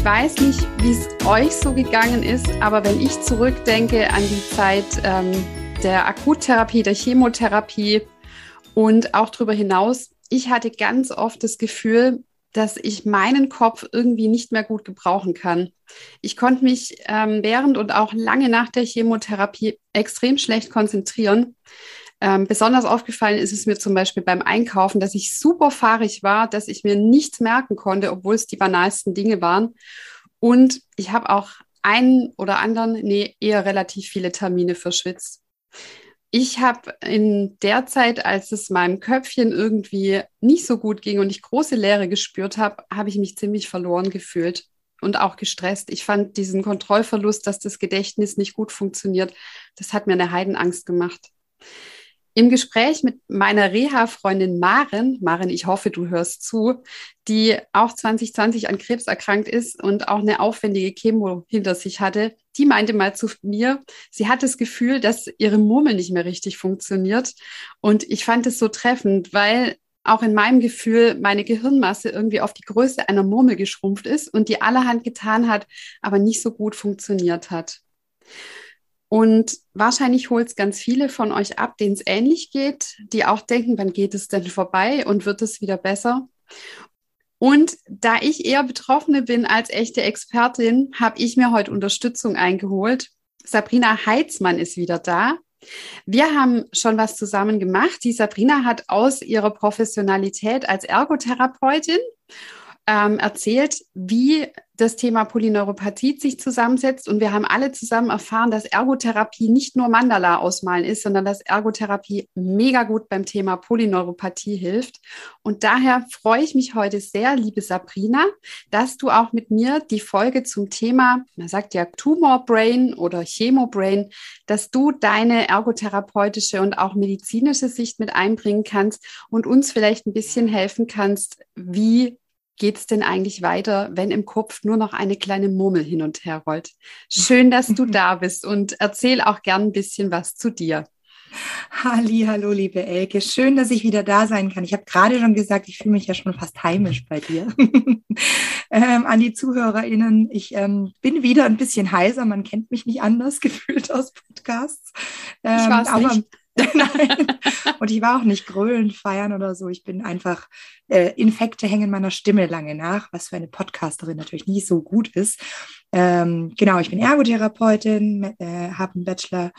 Ich weiß nicht, wie es euch so gegangen ist, aber wenn ich zurückdenke an die Zeit ähm, der Akuttherapie, der Chemotherapie und auch darüber hinaus, ich hatte ganz oft das Gefühl, dass ich meinen Kopf irgendwie nicht mehr gut gebrauchen kann. Ich konnte mich ähm, während und auch lange nach der Chemotherapie extrem schlecht konzentrieren. Ähm, besonders aufgefallen ist es mir zum Beispiel beim Einkaufen, dass ich super fahrig war, dass ich mir nichts merken konnte, obwohl es die banalsten Dinge waren. Und ich habe auch einen oder anderen, nee, eher relativ viele Termine verschwitzt. Ich habe in der Zeit, als es meinem Köpfchen irgendwie nicht so gut ging und ich große Leere gespürt habe, habe ich mich ziemlich verloren gefühlt und auch gestresst. Ich fand diesen Kontrollverlust, dass das Gedächtnis nicht gut funktioniert, das hat mir eine Heidenangst gemacht. Im Gespräch mit meiner Reha-Freundin Maren, Maren, ich hoffe, du hörst zu, die auch 2020 an Krebs erkrankt ist und auch eine aufwendige Chemo hinter sich hatte, die meinte mal zu mir, sie hat das Gefühl, dass ihre Murmel nicht mehr richtig funktioniert. Und ich fand es so treffend, weil auch in meinem Gefühl meine Gehirnmasse irgendwie auf die Größe einer Murmel geschrumpft ist und die allerhand getan hat, aber nicht so gut funktioniert hat. Und wahrscheinlich holt es ganz viele von euch ab, denen es ähnlich geht, die auch denken, wann geht es denn vorbei und wird es wieder besser? Und da ich eher Betroffene bin als echte Expertin, habe ich mir heute Unterstützung eingeholt. Sabrina Heitzmann ist wieder da. Wir haben schon was zusammen gemacht. Die Sabrina hat aus ihrer Professionalität als Ergotherapeutin ähm, erzählt, wie das Thema Polyneuropathie sich zusammensetzt. Und wir haben alle zusammen erfahren, dass Ergotherapie nicht nur Mandala ausmalen ist, sondern dass Ergotherapie mega gut beim Thema Polyneuropathie hilft. Und daher freue ich mich heute sehr, liebe Sabrina, dass du auch mit mir die Folge zum Thema, man sagt ja Tumor Brain oder Chemo Brain, dass du deine ergotherapeutische und auch medizinische Sicht mit einbringen kannst und uns vielleicht ein bisschen helfen kannst, wie geht es denn eigentlich weiter, wenn im Kopf nur noch eine kleine Murmel hin und her rollt? Schön, dass du da bist und erzähl auch gern ein bisschen was zu dir. Halli, hallo, liebe Elke. Schön, dass ich wieder da sein kann. Ich habe gerade schon gesagt, ich fühle mich ja schon fast heimisch bei dir. ähm, an die ZuhörerInnen, ich ähm, bin wieder ein bisschen heiser. Man kennt mich nicht anders gefühlt aus Podcasts. Ähm, ich weiß aber, nicht. Und ich war auch nicht grölen, feiern oder so. Ich bin einfach, äh, Infekte hängen meiner Stimme lange nach, was für eine Podcasterin natürlich nicht so gut ist. Ähm, genau, ich bin Ergotherapeutin, äh, habe einen Bachelor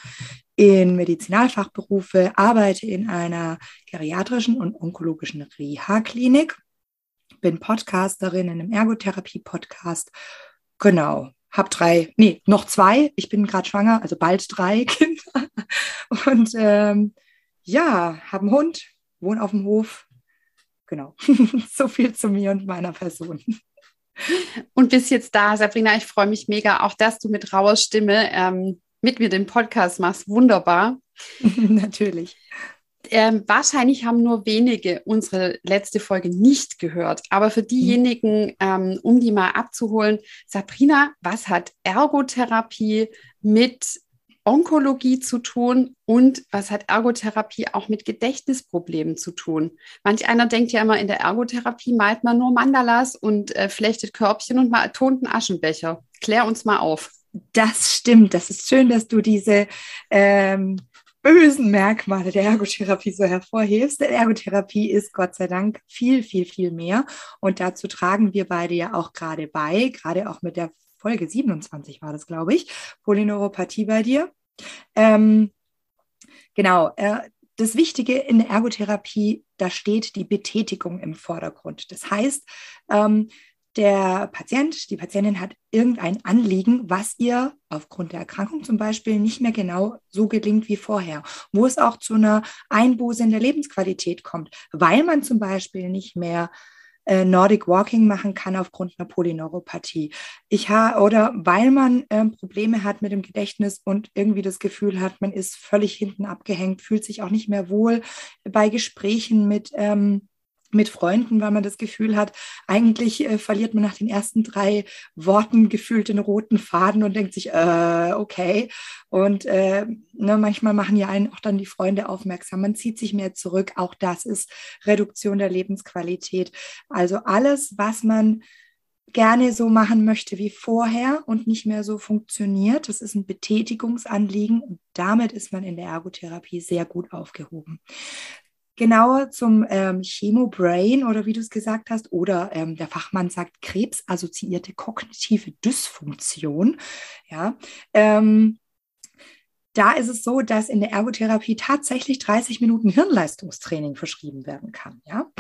in Medizinalfachberufe, arbeite in einer geriatrischen und onkologischen Reha-Klinik, bin Podcasterin in einem Ergotherapie-Podcast. Genau, habe drei, nee, noch zwei. Ich bin gerade schwanger, also bald drei Kinder. Und ähm, ja, habe einen Hund, wohne auf dem Hof. Genau, so viel zu mir und meiner Person. Und bis jetzt da, Sabrina, ich freue mich mega, auch dass du mit rauer Stimme ähm, mit mir den Podcast machst. Wunderbar. Natürlich ähm, wahrscheinlich haben nur wenige unsere letzte Folge nicht gehört. Aber für diejenigen, ähm, um die mal abzuholen, Sabrina, was hat Ergotherapie mit Onkologie zu tun und was hat Ergotherapie auch mit Gedächtnisproblemen zu tun? Manch einer denkt ja immer, in der Ergotherapie malt man nur Mandalas und äh, flechtet Körbchen und mal tont einen Aschenbecher. Klär uns mal auf. Das stimmt. Das ist schön, dass du diese ähm, bösen Merkmale der Ergotherapie so hervorhebst. Denn Ergotherapie ist Gott sei Dank viel, viel, viel mehr. Und dazu tragen wir beide ja auch gerade bei, gerade auch mit der Folge 27 war das, glaube ich, Polyneuropathie bei dir. Ähm, genau. Äh, das Wichtige in der Ergotherapie, da steht die Betätigung im Vordergrund. Das heißt, ähm, der Patient, die Patientin hat irgendein Anliegen, was ihr aufgrund der Erkrankung zum Beispiel nicht mehr genau so gelingt wie vorher, wo es auch zu einer Einbuße in der Lebensqualität kommt, weil man zum Beispiel nicht mehr äh, Nordic Walking machen kann aufgrund einer Polyneuropathie. Ich ha oder weil man ähm, Probleme hat mit dem Gedächtnis und irgendwie das Gefühl hat, man ist völlig hinten abgehängt, fühlt sich auch nicht mehr wohl bei Gesprächen mit ähm, mit Freunden, weil man das Gefühl hat, eigentlich äh, verliert man nach den ersten drei Worten gefühlt den roten Faden und denkt sich, äh, okay. Und äh, ne, manchmal machen ja einen auch dann die Freunde aufmerksam. Man zieht sich mehr zurück. Auch das ist Reduktion der Lebensqualität. Also alles, was man gerne so machen möchte wie vorher und nicht mehr so funktioniert. Das ist ein Betätigungsanliegen und damit ist man in der Ergotherapie sehr gut aufgehoben genauer zum ähm, Chemobrain oder wie du es gesagt hast, oder ähm, der Fachmann sagt krebsassoziierte kognitive Dysfunktion. Ja, ähm, da ist es so, dass in der Ergotherapie tatsächlich 30 Minuten Hirnleistungstraining verschrieben werden kann. Ja?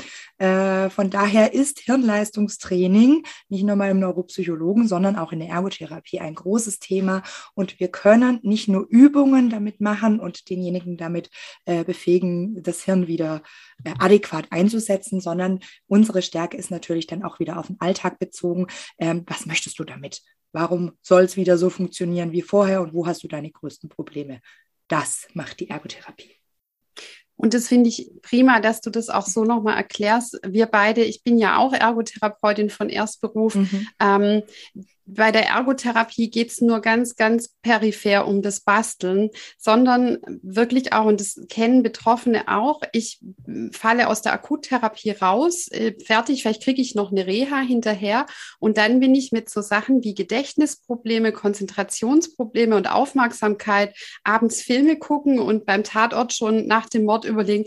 Äh, von daher ist Hirnleistungstraining nicht nur mal im Neuropsychologen, sondern auch in der Ergotherapie ein großes Thema. Und wir können nicht nur Übungen damit machen und denjenigen damit äh, befähigen, das Hirn wieder äh, adäquat einzusetzen, sondern unsere Stärke ist natürlich dann auch wieder auf den Alltag bezogen. Ähm, was möchtest du damit? Warum soll es wieder so funktionieren wie vorher und wo hast du deine größten Probleme? Das macht die Ergotherapie. Und das finde ich prima, dass du das auch so nochmal erklärst. Wir beide, ich bin ja auch Ergotherapeutin von Erstberuf. Mhm. Ähm, bei der Ergotherapie geht es nur ganz, ganz peripher um das Basteln, sondern wirklich auch, und das kennen Betroffene auch, ich falle aus der Akuttherapie raus, äh, fertig, vielleicht kriege ich noch eine Reha hinterher und dann bin ich mit so Sachen wie Gedächtnisprobleme, Konzentrationsprobleme und Aufmerksamkeit, abends Filme gucken und beim Tatort schon nach dem Mord überlegen,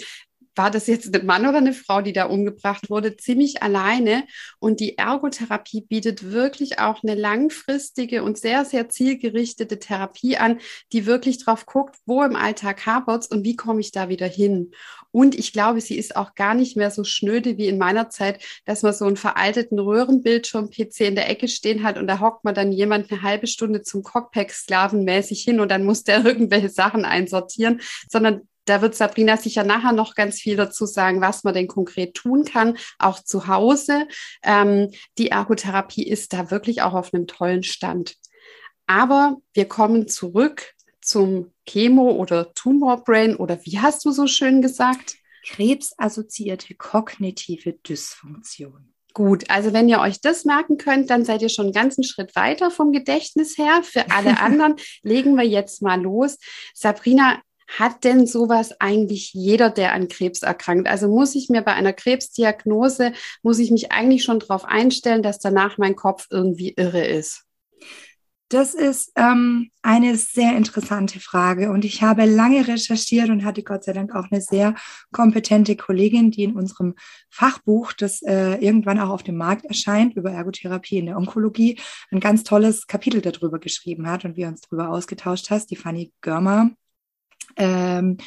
war das jetzt ein Mann oder eine Frau, die da umgebracht wurde, ziemlich alleine. Und die Ergotherapie bietet wirklich auch eine langfristige und sehr, sehr zielgerichtete Therapie an, die wirklich drauf guckt, wo im Alltag hapert und wie komme ich da wieder hin. Und ich glaube, sie ist auch gar nicht mehr so schnöde wie in meiner Zeit, dass man so einen veralteten Röhrenbildschirm-PC in der Ecke stehen hat und da hockt man dann jemand eine halbe Stunde zum Cockpack sklavenmäßig hin und dann muss der irgendwelche Sachen einsortieren, sondern da wird Sabrina sicher nachher noch ganz viel dazu sagen, was man denn konkret tun kann, auch zu Hause. Ähm, die Ergotherapie ist da wirklich auch auf einem tollen Stand. Aber wir kommen zurück zum Chemo- oder Tumorbrain oder wie hast du so schön gesagt? Krebsassoziierte kognitive Dysfunktion. Gut, also wenn ihr euch das merken könnt, dann seid ihr schon einen ganzen Schritt weiter vom Gedächtnis her. Für alle anderen legen wir jetzt mal los. Sabrina, hat denn sowas eigentlich jeder, der an Krebs erkrankt? Also muss ich mir bei einer Krebsdiagnose, muss ich mich eigentlich schon darauf einstellen, dass danach mein Kopf irgendwie irre ist? Das ist ähm, eine sehr interessante Frage und ich habe lange recherchiert und hatte Gott sei Dank auch eine sehr kompetente Kollegin, die in unserem Fachbuch, das äh, irgendwann auch auf dem Markt erscheint, über Ergotherapie in der Onkologie, ein ganz tolles Kapitel darüber geschrieben hat und wir uns darüber ausgetauscht hast, die Fanny Görmer ähm,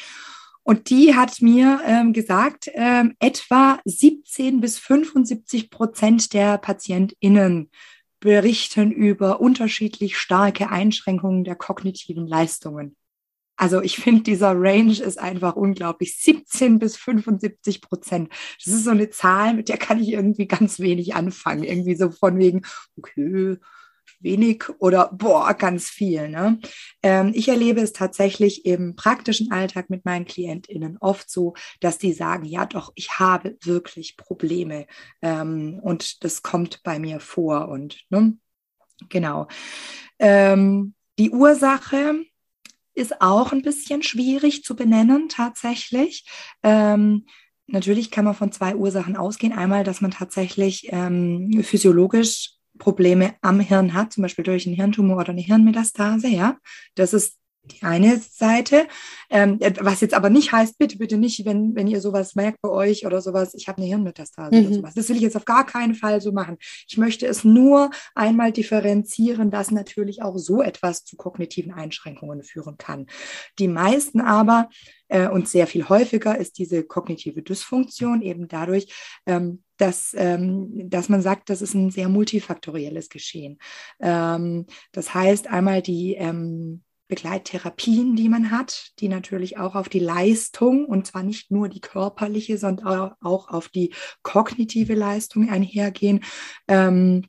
und die hat mir ähm, gesagt, ähm, etwa 17 bis 75 Prozent der PatientInnen berichten über unterschiedlich starke Einschränkungen der kognitiven Leistungen. Also ich finde, dieser Range ist einfach unglaublich. 17 bis 75 Prozent. Das ist so eine Zahl, mit der kann ich irgendwie ganz wenig anfangen. Irgendwie so von wegen, okay, wenig oder boah, ganz viel. Ne? Ähm, ich erlebe es tatsächlich im praktischen Alltag mit meinen KlientInnen oft so, dass die sagen, ja doch, ich habe wirklich Probleme ähm, und das kommt bei mir vor und ne? genau. Ähm, die Ursache ist auch ein bisschen schwierig zu benennen tatsächlich. Ähm, natürlich kann man von zwei Ursachen ausgehen. Einmal, dass man tatsächlich ähm, physiologisch Probleme am Hirn hat, zum Beispiel durch einen Hirntumor oder eine Hirnmetastase, ja, das ist die eine Seite, ähm, was jetzt aber nicht heißt, bitte, bitte nicht, wenn, wenn ihr sowas merkt bei euch oder sowas, ich habe eine Hirnmetastase mhm. oder sowas. Das will ich jetzt auf gar keinen Fall so machen. Ich möchte es nur einmal differenzieren, dass natürlich auch so etwas zu kognitiven Einschränkungen führen kann. Die meisten aber äh, und sehr viel häufiger ist diese kognitive Dysfunktion eben dadurch, ähm, dass, ähm, dass man sagt, das ist ein sehr multifaktorielles Geschehen. Ähm, das heißt einmal die ähm, Begleittherapien, die man hat, die natürlich auch auf die Leistung und zwar nicht nur die körperliche, sondern auch auf die kognitive Leistung einhergehen. Ähm,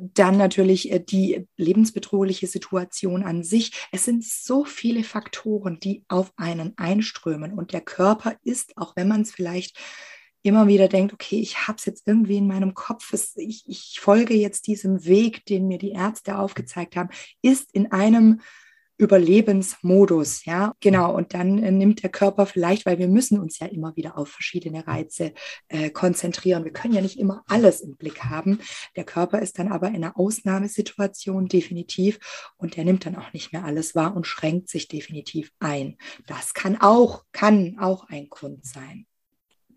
dann natürlich äh, die lebensbedrohliche Situation an sich. Es sind so viele Faktoren, die auf einen einströmen. Und der Körper ist, auch wenn man es vielleicht immer wieder denkt, okay, ich habe es jetzt irgendwie in meinem Kopf, es, ich, ich folge jetzt diesem Weg, den mir die Ärzte aufgezeigt haben, ist in einem Überlebensmodus, ja, genau. Und dann äh, nimmt der Körper vielleicht, weil wir müssen uns ja immer wieder auf verschiedene Reize äh, konzentrieren. Wir können ja nicht immer alles im Blick haben. Der Körper ist dann aber in einer Ausnahmesituation definitiv und der nimmt dann auch nicht mehr alles wahr und schränkt sich definitiv ein. Das kann auch, kann auch ein Grund sein.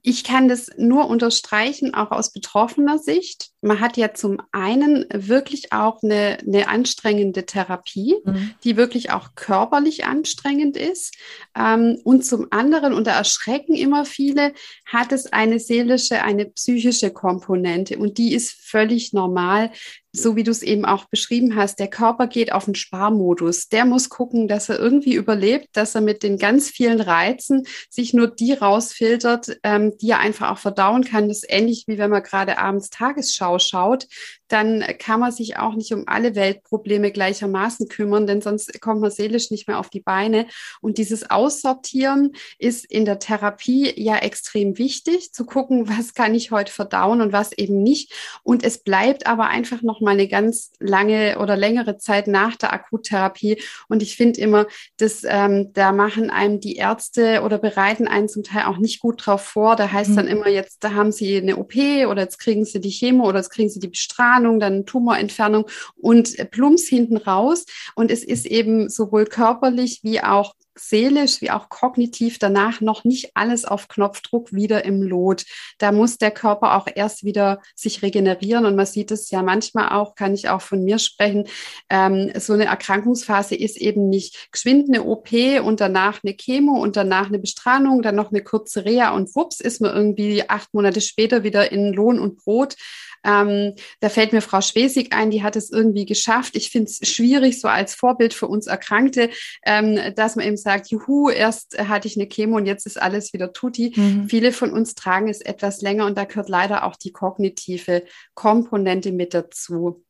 Ich kann das nur unterstreichen, auch aus betroffener Sicht. Man hat ja zum einen wirklich auch eine, eine anstrengende Therapie, mhm. die wirklich auch körperlich anstrengend ist. Ähm, und zum anderen, und da erschrecken immer viele, hat es eine seelische, eine psychische Komponente. Und die ist völlig normal so wie du es eben auch beschrieben hast, der Körper geht auf den Sparmodus. Der muss gucken, dass er irgendwie überlebt, dass er mit den ganz vielen Reizen sich nur die rausfiltert, ähm, die er einfach auch verdauen kann. Das ist ähnlich wie wenn man gerade abends Tagesschau schaut dann kann man sich auch nicht um alle Weltprobleme gleichermaßen kümmern, denn sonst kommt man seelisch nicht mehr auf die Beine. Und dieses Aussortieren ist in der Therapie ja extrem wichtig, zu gucken, was kann ich heute verdauen und was eben nicht. Und es bleibt aber einfach noch mal eine ganz lange oder längere Zeit nach der Akuttherapie. Und ich finde immer, dass ähm, da machen einem die Ärzte oder bereiten einen zum Teil auch nicht gut drauf vor. Da heißt mhm. dann immer jetzt, da haben sie eine OP oder jetzt kriegen sie die Chemo oder jetzt kriegen sie die Bestrahlung Entfernung, dann Tumorentfernung und Plumps hinten raus. Und es ist eben sowohl körperlich wie auch seelisch wie auch kognitiv danach noch nicht alles auf Knopfdruck wieder im Lot. Da muss der Körper auch erst wieder sich regenerieren und man sieht es ja manchmal auch, kann ich auch von mir sprechen, ähm, so eine Erkrankungsphase ist eben nicht geschwind eine OP und danach eine Chemo und danach eine Bestrahlung, dann noch eine kurze Reha und wups ist man irgendwie acht Monate später wieder in Lohn und Brot ähm, da fällt mir Frau Schwesig ein, die hat es irgendwie geschafft. Ich finde es schwierig, so als Vorbild für uns Erkrankte, ähm, dass man eben sagt, juhu, erst hatte ich eine Chemo und jetzt ist alles wieder tutti. Mhm. Viele von uns tragen es etwas länger und da gehört leider auch die kognitive Komponente mit dazu.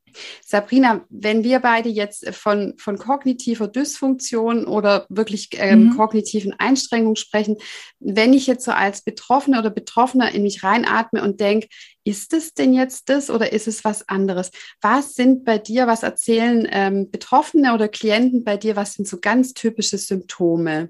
Sabrina, wenn wir beide jetzt von, von kognitiver Dysfunktion oder wirklich ähm, mhm. kognitiven Einstrengungen sprechen, wenn ich jetzt so als Betroffene oder Betroffener in mich reinatme und denke, ist es denn jetzt das oder ist es was anderes? Was sind bei dir, was erzählen ähm, Betroffene oder Klienten bei dir, was sind so ganz typische Symptome?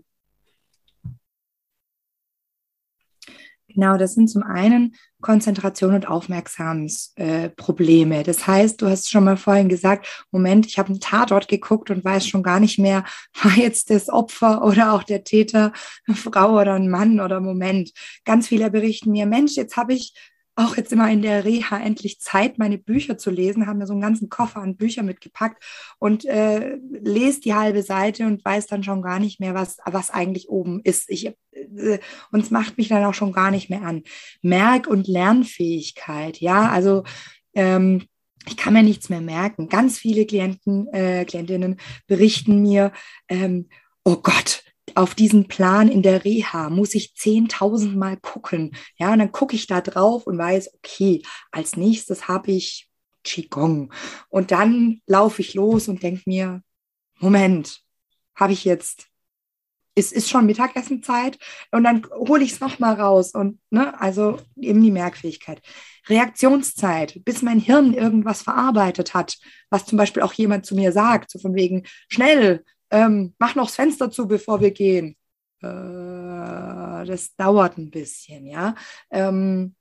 Genau, das sind zum einen Konzentration und Aufmerksamsprobleme. Äh, das heißt, du hast schon mal vorhin gesagt, Moment, ich habe einen Tatort geguckt und weiß schon gar nicht mehr, war jetzt das Opfer oder auch der Täter eine Frau oder ein Mann oder Moment. Ganz viele berichten mir, Mensch, jetzt habe ich auch jetzt immer in der Reha endlich Zeit, meine Bücher zu lesen, haben mir so einen ganzen Koffer an Büchern mitgepackt und äh, lese die halbe Seite und weiß dann schon gar nicht mehr, was, was eigentlich oben ist. Ich, äh, und es macht mich dann auch schon gar nicht mehr an. Merk- und Lernfähigkeit, ja, also ähm, ich kann mir nichts mehr merken. Ganz viele Klienten, äh, Klientinnen berichten mir, ähm, oh Gott, auf diesen Plan in der Reha muss ich 10.000 Mal gucken. Ja, und dann gucke ich da drauf und weiß, okay, als nächstes habe ich Qigong. Und dann laufe ich los und denke mir, Moment, habe ich jetzt, es ist schon Mittagessenzeit und dann hole ich es nochmal raus und, ne, also eben die Merkfähigkeit. Reaktionszeit, bis mein Hirn irgendwas verarbeitet hat, was zum Beispiel auch jemand zu mir sagt, so von wegen, schnell, ähm, mach noch das Fenster zu, bevor wir gehen. Äh, das dauert ein bisschen, ja. Ähm,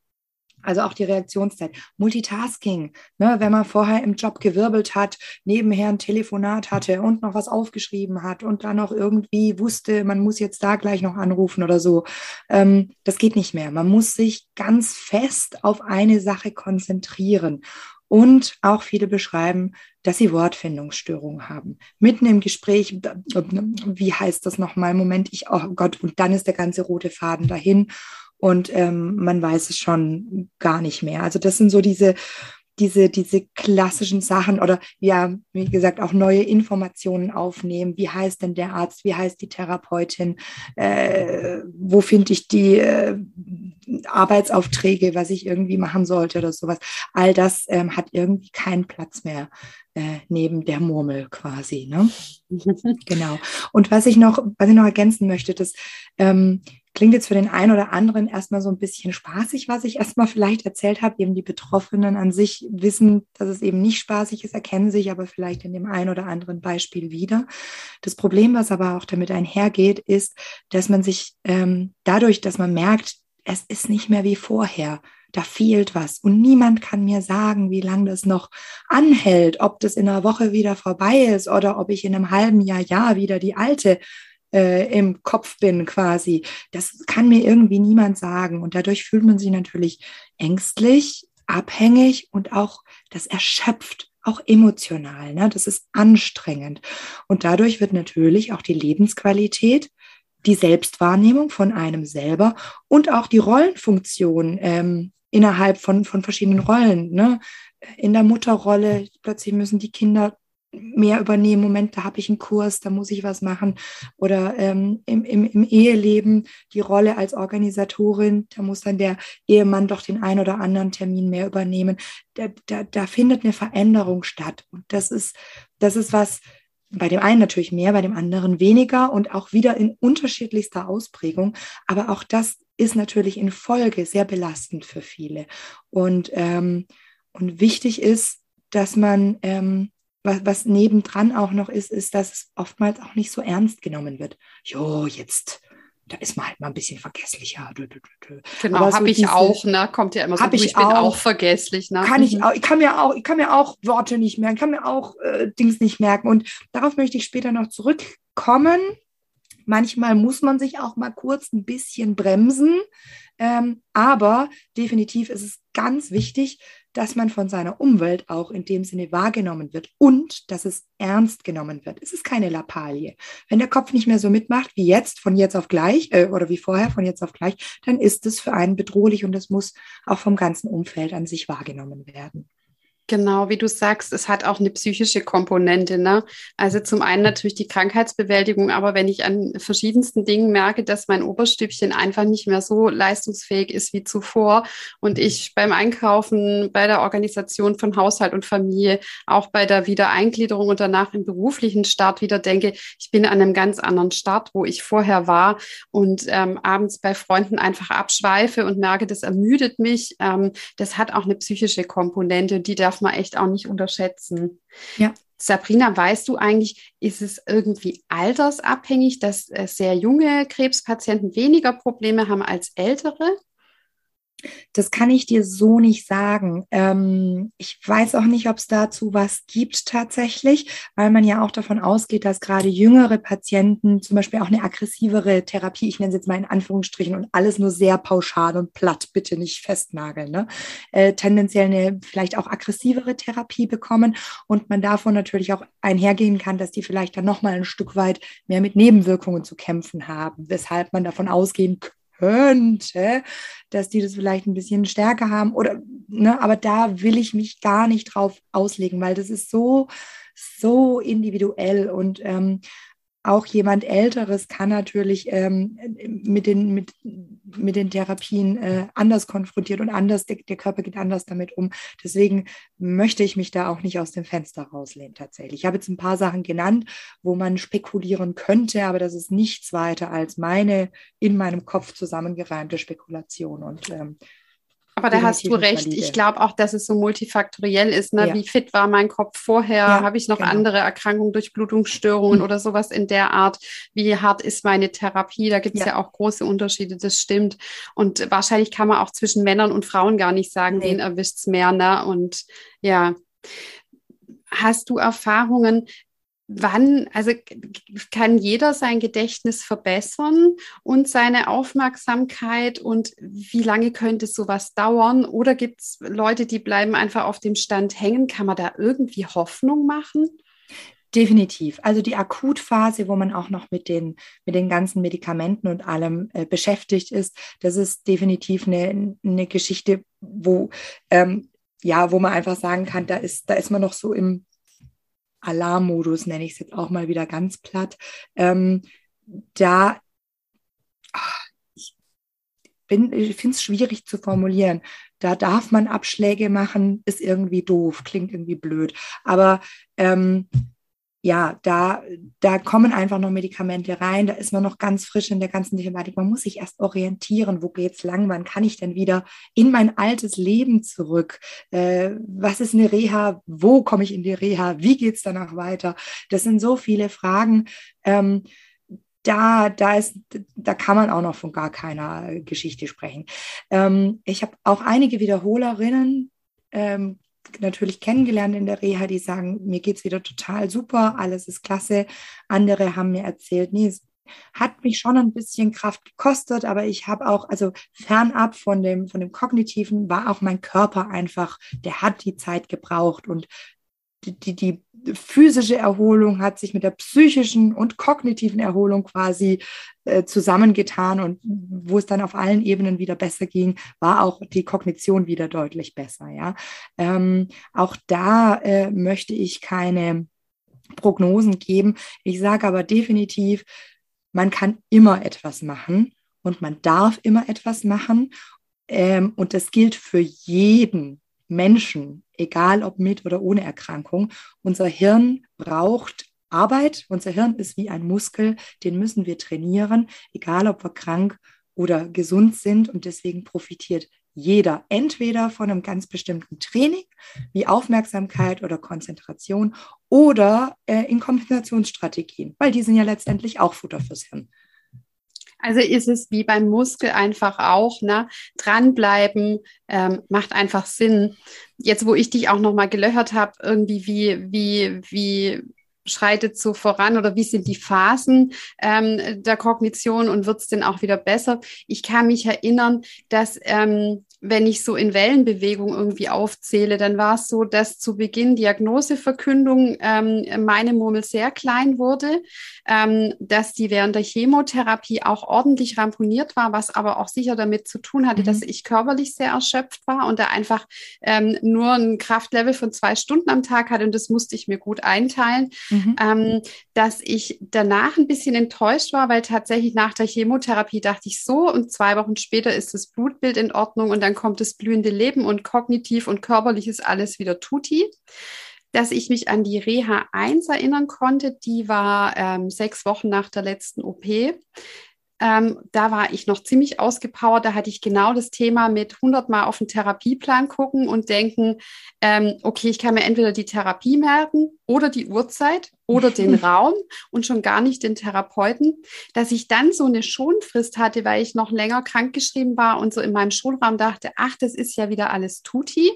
Also auch die Reaktionszeit. Multitasking, ne, wenn man vorher im Job gewirbelt hat, nebenher ein Telefonat hatte und noch was aufgeschrieben hat und dann noch irgendwie wusste, man muss jetzt da gleich noch anrufen oder so. Ähm, das geht nicht mehr. Man muss sich ganz fest auf eine Sache konzentrieren. Und auch viele beschreiben, dass sie Wortfindungsstörungen haben. Mitten im Gespräch, wie heißt das nochmal? Moment, ich, oh Gott, und dann ist der ganze rote Faden dahin und ähm, man weiß es schon gar nicht mehr. Also das sind so diese diese, diese klassischen Sachen oder ja, wie gesagt, auch neue Informationen aufnehmen. Wie heißt denn der Arzt? Wie heißt die Therapeutin? Äh, wo finde ich die äh, Arbeitsaufträge, was ich irgendwie machen sollte oder sowas? All das ähm, hat irgendwie keinen Platz mehr äh, neben der Murmel quasi. Ne? genau. Und was ich noch, was ich noch ergänzen möchte, das ähm, klingt jetzt für den einen oder anderen erstmal so ein bisschen spaßig, was ich erstmal vielleicht erzählt habe. Eben die Betroffenen an sich wissen, dass es eben nicht spaßig ist, erkennen sich aber vielleicht in dem einen oder anderen Beispiel wieder. Das Problem, was aber auch damit einhergeht, ist, dass man sich ähm, dadurch, dass man merkt, es ist nicht mehr wie vorher. Da fehlt was. Und niemand kann mir sagen, wie lange das noch anhält, ob das in einer Woche wieder vorbei ist oder ob ich in einem halben Jahr, Jahr wieder die alte äh, im Kopf bin quasi. Das kann mir irgendwie niemand sagen. Und dadurch fühlt man sich natürlich ängstlich, abhängig und auch das erschöpft, auch emotional. Ne? Das ist anstrengend. Und dadurch wird natürlich auch die Lebensqualität, die Selbstwahrnehmung von einem selber und auch die Rollenfunktion ähm, innerhalb von, von verschiedenen Rollen. Ne? In der Mutterrolle, plötzlich müssen die Kinder mehr übernehmen. Moment, da habe ich einen Kurs, da muss ich was machen. Oder ähm, im, im, im Eheleben die Rolle als Organisatorin, da muss dann der Ehemann doch den einen oder anderen Termin mehr übernehmen. Da, da, da findet eine Veränderung statt. Und das ist, das ist was, bei dem einen natürlich mehr, bei dem anderen weniger und auch wieder in unterschiedlichster Ausprägung. Aber auch das ist natürlich in Folge sehr belastend für viele. Und, ähm, und wichtig ist, dass man ähm, was, was nebendran auch noch ist, ist, dass es oftmals auch nicht so ernst genommen wird. Jo, jetzt, da ist man halt mal ein bisschen vergesslicher. Genau, habe ich auch, ne? Kommt ja immer so, ich, ich bin auch, vergesslich, ne? Kann ich mhm. auch, ich kann mir auch, ich kann mir auch Worte nicht merken, kann mir auch äh, Dings nicht merken. Und darauf möchte ich später noch zurückkommen. Manchmal muss man sich auch mal kurz ein bisschen bremsen. Ähm, aber definitiv ist es ganz wichtig, dass man von seiner Umwelt auch in dem Sinne wahrgenommen wird und dass es ernst genommen wird. Es ist keine Lappalie. Wenn der Kopf nicht mehr so mitmacht wie jetzt, von jetzt auf gleich äh, oder wie vorher, von jetzt auf gleich, dann ist es für einen bedrohlich und es muss auch vom ganzen Umfeld an sich wahrgenommen werden. Genau, wie du sagst, es hat auch eine psychische Komponente. Ne? Also zum einen natürlich die Krankheitsbewältigung, aber wenn ich an verschiedensten Dingen merke, dass mein Oberstübchen einfach nicht mehr so leistungsfähig ist wie zuvor und ich beim Einkaufen, bei der Organisation von Haushalt und Familie, auch bei der Wiedereingliederung und danach im beruflichen Start wieder denke, ich bin an einem ganz anderen Start, wo ich vorher war und ähm, abends bei Freunden einfach abschweife und merke, das ermüdet mich. Ähm, das hat auch eine psychische Komponente, die darf man echt auch nicht unterschätzen. Ja. Sabrina, weißt du eigentlich, ist es irgendwie altersabhängig, dass äh, sehr junge Krebspatienten weniger Probleme haben als ältere? Das kann ich dir so nicht sagen. Ähm, ich weiß auch nicht, ob es dazu was gibt tatsächlich, weil man ja auch davon ausgeht, dass gerade jüngere Patienten zum Beispiel auch eine aggressivere Therapie, ich nenne es jetzt mal in Anführungsstrichen und alles nur sehr pauschal und platt, bitte nicht festnageln, ne? äh, tendenziell eine vielleicht auch aggressivere Therapie bekommen und man davon natürlich auch einhergehen kann, dass die vielleicht dann nochmal ein Stück weit mehr mit Nebenwirkungen zu kämpfen haben, weshalb man davon ausgehen könnte, dass die das vielleicht ein bisschen stärker haben oder, ne, aber da will ich mich gar nicht drauf auslegen, weil das ist so, so individuell und ähm, auch jemand Älteres kann natürlich ähm, mit, den, mit, mit den Therapien äh, anders konfrontiert und anders, der, der, Körper geht anders damit um. Deswegen möchte ich mich da auch nicht aus dem Fenster rauslehnen tatsächlich. Ich habe jetzt ein paar Sachen genannt, wo man spekulieren könnte, aber das ist nichts weiter als meine in meinem Kopf zusammengereimte Spekulation. Und ähm, Aber da hast du recht. Valide. Ich glaube auch, dass es so multifaktoriell ist. Ne? Ja. Wie fit war mein Kopf vorher? Ja, Habe ich noch genau. andere Erkrankungen durch Blutungsstörungen mhm. oder sowas in der Art? Wie hart ist meine Therapie? Da gibt es ja. ja. auch große Unterschiede, das stimmt. Und wahrscheinlich kann man auch zwischen Männern und Frauen gar nicht sagen, nee. wen erwischt es mehr. Ne? Und ja. Hast du Erfahrungen, wann, also kann jeder sein Gedächtnis verbessern und seine Aufmerksamkeit und wie lange könnte sowas dauern? Oder gibt es Leute, die bleiben einfach auf dem Stand hängen? Kann man da irgendwie Hoffnung machen? Definitiv. Also die Akutphase, wo man auch noch mit den, mit den ganzen Medikamenten und allem äh, beschäftigt ist, das ist definitiv eine, eine Geschichte, wo, ähm, ja, wo man einfach sagen kann, da ist, da ist man noch so im Alarmmodus, nenne ich es jetzt auch mal wieder ganz platt, ähm, da ach, ich, ich finde es schwierig zu formulieren. Da darf man Abschläge machen, ist irgendwie doof, klingt irgendwie blöd. Aber ähm, ja, da, da kommen einfach noch Medikamente rein, da ist man noch ganz frisch in der ganzen Thematik. Man muss sich erst orientieren, wo geht's lang, wann kann ich denn wieder in mein altes Leben zurück? Äh, was ist eine Reha? Wo komme ich in die Reha? Wie geht's danach weiter? Das sind so viele Fragen. Ähm, da, da, ist, da kann man auch noch von gar keiner Geschichte sprechen. Ähm, ich habe auch einige Wiederholerinnen, ähm, natürlich kennengelernt in der Reha, die sagen, mir geht es wieder total super, alles ist klasse. Andere haben mir erzählt, nee, es hat mich schon ein bisschen Kraft gekostet, aber ich habe auch, also fernab von dem, von dem Kognitiven, war auch mein Körper einfach, der hat die Zeit gebraucht und die, die, die physische Erholung hat sich mit der psychischen und kognitiven Erholung quasi äh, zusammengetan und wo es dann auf allen Ebenen wieder besser ging, war auch die Kognition wieder deutlich besser. Ja, ähm, auch da äh, möchte ich keine Prognosen geben. Ich sage aber definitiv, man kann immer etwas machen und man darf immer etwas machen. Ähm, und das gilt für jeden Menschen, egal ob mit oder ohne Erkrankung. Unser Hirn braucht Arbeit. Unser Hirn ist wie ein Muskel, den müssen wir trainieren, egal ob wir krank oder gesund sind. Und deswegen profitiert jeder entweder von einem ganz bestimmten Training, wie Aufmerksamkeit oder Konzentration, oder äh, in Kombinationsstrategien, weil die sind ja letztendlich auch Futter fürs Hirn. Also ist es wie beim Muskel einfach auch, ne? Dranbleiben ähm, macht einfach Sinn. Jetzt, wo ich dich auch nochmal gelöchert habe, irgendwie wie, wie, wie schreitet so voran oder wie sind die Phasen ähm, der Kognition und wird es denn auch wieder besser? Ich kann mich erinnern, dass ähm, wenn ich so in Wellenbewegung irgendwie aufzähle, dann war es so, dass zu Beginn Diagnoseverkündung ähm, meine Murmel sehr klein wurde, ähm, dass die während der Chemotherapie auch ordentlich ramponiert war, was aber auch sicher damit zu tun hatte, mhm. dass ich körperlich sehr erschöpft war und da einfach ähm, nur ein Kraftlevel von zwei Stunden am Tag hatte und das musste ich mir gut einteilen, mhm. ähm, dass ich danach ein bisschen enttäuscht war, weil tatsächlich nach der Chemotherapie dachte ich so und zwei Wochen später ist das Blutbild in Ordnung und dann kommt das blühende Leben und kognitiv und körperlich ist alles wieder tutti. Dass ich mich an die Reha 1 erinnern konnte, die war ähm, sechs Wochen nach der letzten OP. Ähm, da war ich noch ziemlich ausgepowert. Da hatte ich genau das Thema mit 100 Mal auf den Therapieplan gucken und denken, ähm, okay, ich kann mir entweder die Therapie merken oder die Uhrzeit oder den Raum und schon gar nicht den Therapeuten, dass ich dann so eine Schonfrist hatte, weil ich noch länger krankgeschrieben war und so in meinem Schulraum dachte, ach, das ist ja wieder alles Tuti.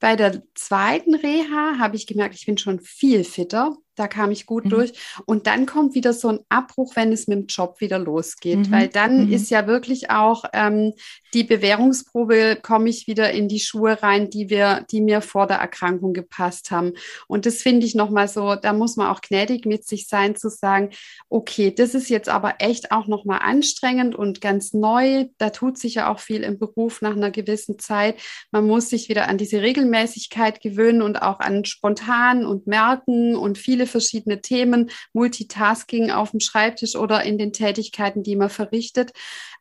Bei der zweiten Reha habe ich gemerkt, ich bin schon viel fitter da kam ich gut mhm. durch. Und dann kommt wieder so ein Abbruch, wenn es mit dem Job wieder losgeht, mhm. weil dann mhm. ist ja wirklich auch ähm, die Bewährungsprobe, komme ich wieder in die Schuhe rein, die wir, die mir vor der Erkrankung gepasst haben. Und das finde ich nochmal so, da muss man auch gnädig mit sich sein, zu sagen, okay, das ist jetzt aber echt auch nochmal anstrengend und ganz neu. Da tut sich ja auch viel im Beruf nach einer gewissen Zeit. Man muss sich wieder an diese Regelmäßigkeit gewöhnen und auch an spontan und merken und viele viele verschiedene Themen, Multitasking auf dem Schreibtisch oder in den Tätigkeiten, die man verrichtet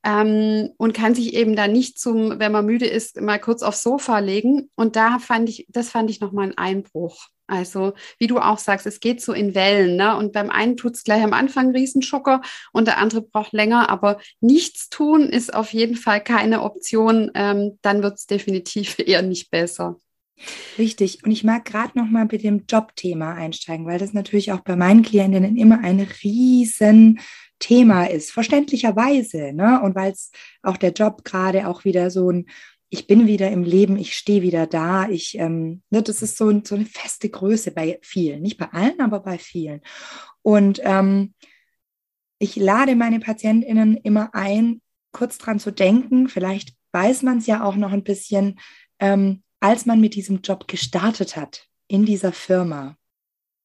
ähm, und kann sich eben da nicht zum, wenn man müde ist, mal kurz aufs Sofa legen. Und da fand ich, das fand ich nochmal ein Einbruch. Also, wie du auch sagst, es geht so in Wellen, ne? Und beim einen tut es gleich am Anfang Riesenschocker und der andere braucht länger, aber nichts tun ist auf jeden Fall keine Option. Ähm, dann wird es definitiv eher nicht besser. Richtig. Und ich mag gerade noch mal mit dem Jobthema einsteigen, weil das natürlich auch bei meinen Klientinnen immer ein riesen Thema ist, verständlicherweise. Ne? Und weil es auch der Job gerade auch wieder so ein, ich bin wieder im Leben, ich stehe wieder da, ich, ähm, ne, das ist so, so, eine feste Größe bei vielen, nicht bei allen, aber bei vielen. Und ähm, ich lade meine PatientInnen immer ein, kurz dran zu denken, vielleicht weiß man es ja auch noch ein bisschen, ähm, als man mit diesem Job gestartet hat, in dieser Firma,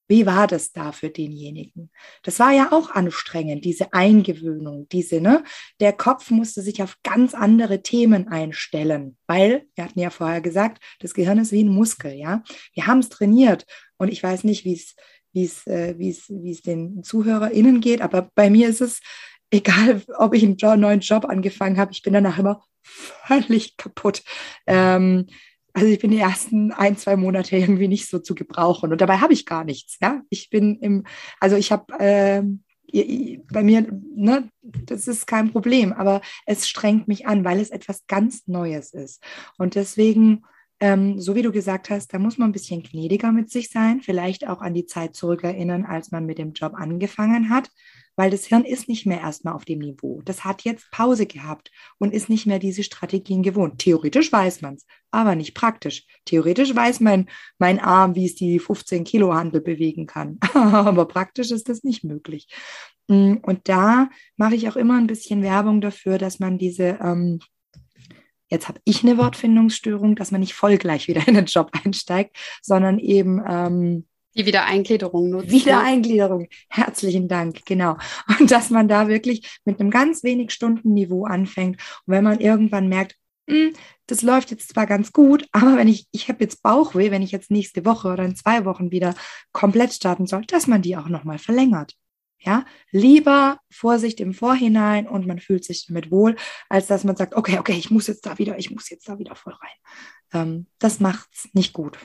wie war das da für denjenigen? Das war ja auch anstrengend, diese Eingewöhnung, diese, ne? Der Kopf musste sich auf ganz andere Themen einstellen, weil, wir hatten ja vorher gesagt, das Gehirn ist wie ein Muskel, ja? Wir haben es trainiert und ich weiß nicht, wie es, äh, den ZuhörerInnen geht, aber bei mir ist es, egal ob ich einen neuen Job angefangen habe, ich bin danach immer völlig kaputt. Ähm, also ich bin die ersten ein, zwei Monate irgendwie nicht so zu gebrauchen. Und dabei habe ich gar nichts. Ja, ich bin im, also ich habe äh, bei mir, ne, das ist kein Problem, aber es strengt mich an, weil es etwas ganz Neues ist. Und deswegen, ähm, so wie du gesagt hast, da muss man ein bisschen gnädiger mit sich sein, vielleicht auch an die Zeit zurückerinnern, als man mit dem Job angefangen hat weil das Hirn ist nicht mehr erstmal auf dem Niveau. Das hat jetzt Pause gehabt und ist nicht mehr diese Strategien gewohnt. Theoretisch weiß man es, aber nicht praktisch. Theoretisch weiß mein, mein Arm, wie es die 15 Kilo Handel bewegen kann, aber praktisch ist das nicht möglich. Mm, und da mache ich auch immer ein bisschen Werbung dafür, dass man diese ähm, jetzt habe ich eine Wortfindungsstörung, dass man nicht voll gleich wieder in den Job einsteigt, sondern eben ähm, die Wiedereingliederung nutzen. Wiedereingliederung, herzlichen Dank, genau. Und dass man da wirklich mit einem ganz wenig Stundenniveau anfängt. Und wenn man irgendwann merkt, hm, das läuft jetzt zwar ganz gut, aber wenn ich, ich habe jetzt Bauchweh, wenn ich jetzt nächste Woche oder in zwei Wochen wieder komplett starten soll, dass man die auch nochmal verlängert. Ja, lieber Vorsicht im Vorhinein und man fühlt sich damit wohl, als dass man sagt, okay, okay, ich muss jetzt da wieder, ich muss jetzt da wieder voll rein. Ähm, das macht's nicht gut.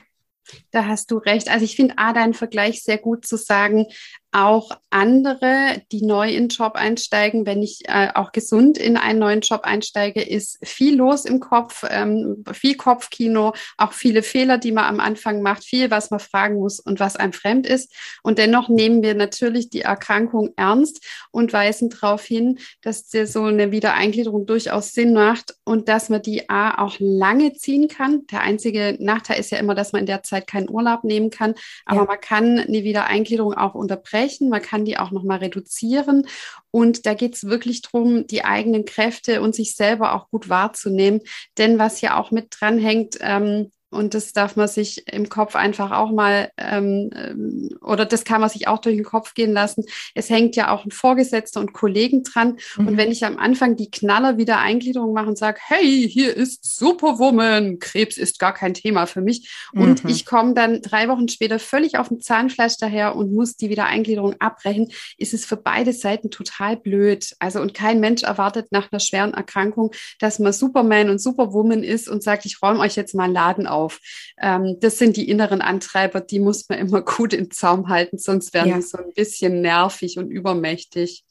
Da hast du recht. Also ich finde A, deinen Vergleich sehr gut zu sagen, auch andere, die neu in den Job einsteigen, wenn ich äh, auch gesund in einen neuen Job einsteige, ist viel los im Kopf, ähm, viel Kopfkino, auch viele Fehler, die man am Anfang macht, viel, was man fragen muss und was einem fremd ist. Und dennoch nehmen wir natürlich die Erkrankung ernst und weisen darauf hin, dass dir so eine Wiedereingliederung durchaus Sinn macht und dass man die A auch lange ziehen kann. Der einzige Nachteil ist ja immer, dass man in der Zeit keinen Urlaub nehmen kann, aber ja. man kann eine Wiedereingliederung auch unterbrechen sprechen, man kann die auch nochmal reduzieren. Und da geht es wirklich darum, die eigenen Kräfte und sich selber auch gut wahrzunehmen. Denn was ja auch mit dranhängt, ähm, und das darf man sich im Kopf einfach auch mal, ähm, ähm, oder das kann man sich auch durch den Kopf gehen lassen. Es hängt ja auch ein Vorgesetzter und Kollegen dran. Mhm. Und wenn ich am Anfang die Knaller wieder Eingliederung mache und sage, hey, hier ist Superwoman, Krebs ist gar kein Thema für mich. Und mhm. ich komme dann drei Wochen später völlig auf dem Zahnfleisch daher und muss die Wiedereingliederung abbrechen, ist es für beide Seiten total blöd. Also, und kein Mensch erwartet nach einer schweren Erkrankung, dass man Superman und Superwoman ist und sagt, ich räume euch jetzt mal einen Laden auf auf. Ähm, das sind die inneren Antreiber, die muss man immer gut in Zaum halten, sonst werden ja. die so ein bisschen nervig und übermächtig.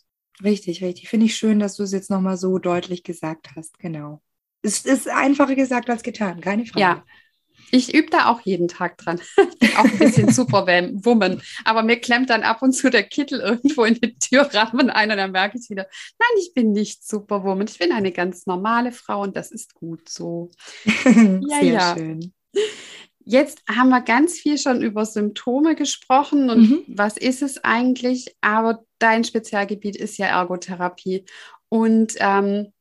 Richtig, richtig. Finde ich schön, dass du es jetzt nochmal so deutlich gesagt hast. Genau. Es ist einfacher gesagt als getan, keine Frage. Ja, ich übe da auch jeden Tag dran. Ich bin auch ein bisschen Superwoman. Aber mir klemmt dann ab und zu der Kittel irgendwo in die Türrahmen ein und dann merke ich wieder, nein, ich bin nicht Superwoman. Ich bin eine ganz normale Frau und das ist gut so. ja, Sehr ja. schön. Jetzt haben wir ganz viel schon über Symptome gesprochen und mhm. was ist es eigentlich? Aber dein Spezialgebiet ist ja Ergotherapie. Und ähm,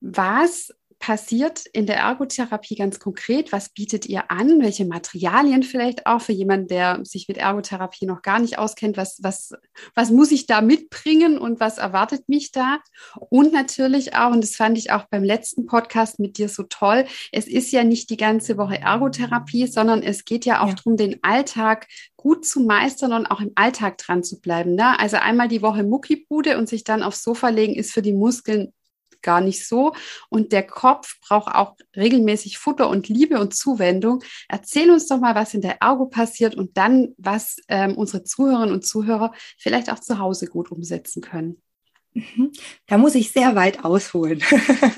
was passiert in der Ergotherapie ganz konkret? Was bietet ihr an? Welche Materialien vielleicht auch für jemanden, der sich mit Ergotherapie noch gar nicht auskennt? Was, was, was muss ich da mitbringen und was erwartet mich da? Und natürlich auch, und das fand ich auch beim letzten Podcast mit dir so toll, es ist ja nicht die ganze Woche Ergotherapie, sondern es geht ja auch ja. darum, den Alltag gut zu meistern und auch im Alltag dran zu bleiben. Ne? Also einmal die Woche Muckibude und sich dann aufs Sofa legen, ist für die Muskeln gar nicht so. Und der Kopf braucht auch regelmäßig Futter und Liebe und Zuwendung. Erzähl uns doch mal, was in der Ergo passiert und dann, was ähm, unsere Zuhörerinnen und Zuhörer vielleicht auch zu Hause gut umsetzen können. Mhm. Da muss ich sehr weit ausholen.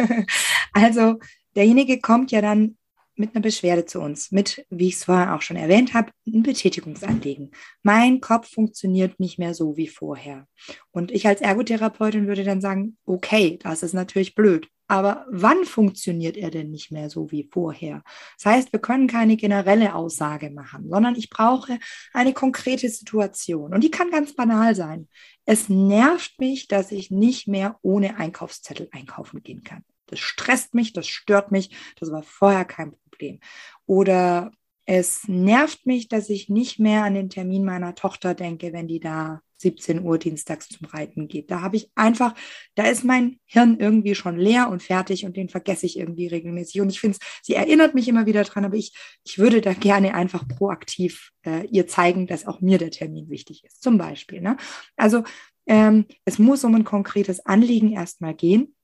also derjenige kommt ja dann mit einer Beschwerde zu uns, mit, wie ich es vorher auch schon erwähnt habe, ein Betätigungsanliegen. Mein Kopf funktioniert nicht mehr so wie vorher. Und ich als Ergotherapeutin würde dann sagen, okay, das ist natürlich blöd. Aber wann funktioniert er denn nicht mehr so wie vorher? Das heißt, wir können keine generelle Aussage machen, sondern ich brauche eine konkrete Situation. Und die kann ganz banal sein. Es nervt mich, dass ich nicht mehr ohne Einkaufszettel einkaufen gehen kann. Das stresst mich, das stört mich. Das war vorher kein Problem. Oder es nervt mich, dass ich nicht mehr an den Termin meiner Tochter denke, wenn die da 17 Uhr dienstags zum Reiten geht. Da habe ich einfach, da ist mein Hirn irgendwie schon leer und fertig und den vergesse ich irgendwie regelmäßig. Und ich finde es, sie erinnert mich immer wieder dran, aber ich, ich würde da gerne einfach proaktiv äh, ihr zeigen, dass auch mir der Termin wichtig ist. Zum Beispiel. Ne? Also ähm, es muss um ein konkretes Anliegen erstmal gehen.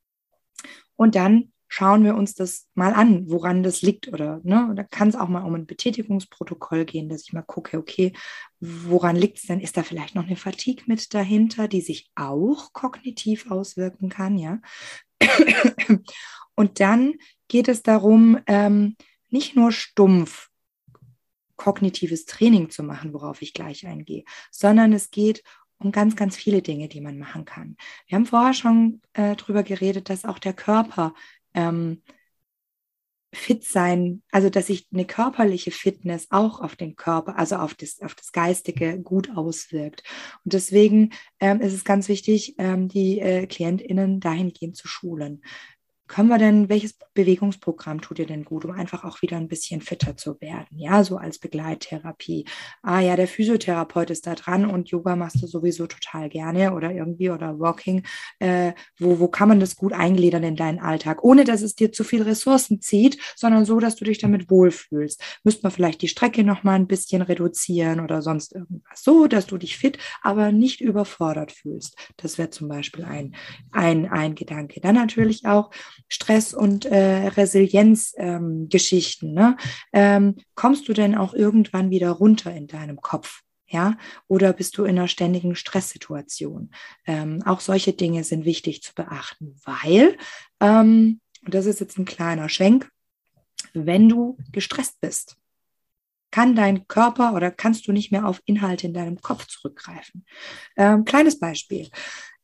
Und dann schauen wir uns das mal an, woran das liegt oder ne, da kann es auch mal um ein Betätigungsprotokoll gehen, dass ich mal gucke, okay, woran liegt es denn? Ist da vielleicht noch eine Fatigue mit dahinter, die sich auch kognitiv auswirken kann, ja? Und dann geht es darum, ähm, nicht nur stumpf kognitives Training zu machen, worauf ich gleich eingehe, sondern es geht um ganz, ganz viele Dinge, die man machen kann. Wir haben vorher schon äh, darüber geredet, dass auch der Körper ähm, fit sein, also dass sich eine körperliche Fitness auch auf den Körper, also auf das, auf das Geistige gut auswirkt. Und deswegen ähm, ist es ganz wichtig, ähm, die äh, KlientInnen dahingehend zu schulen können wir denn, welches Bewegungsprogramm tut dir denn gut, um einfach auch wieder ein bisschen fitter zu werden? Ja, so als Begleittherapie. Ah ja, der Physiotherapeut ist da dran und Yoga machst du sowieso total gerne oder irgendwie oder Walking. Äh, wo, wo kann man das gut eingliedern in deinen Alltag, ohne dass es dir zu viel Ressourcen zieht, sondern so, dass du dich damit wohlfühlst? Müsste man vielleicht die Strecke nochmal ein bisschen reduzieren oder sonst irgendwas. So, dass du dich fit, aber nicht überfordert fühlst. Das wäre zum Beispiel ein, ein, ein Gedanke. Dann natürlich auch, Stress- und äh, Resilienzgeschichten, ähm, ne? ähm, kommst du denn auch irgendwann wieder runter in deinem Kopf? Ja, oder bist du in einer ständigen Stresssituation? Ähm, auch solche Dinge sind wichtig zu beachten, weil, ähm, und das ist jetzt ein kleiner Schwenk, wenn du gestresst bist, kann dein Körper oder kannst du nicht mehr auf Inhalte in deinem Kopf zurückgreifen. Ähm, kleines Beispiel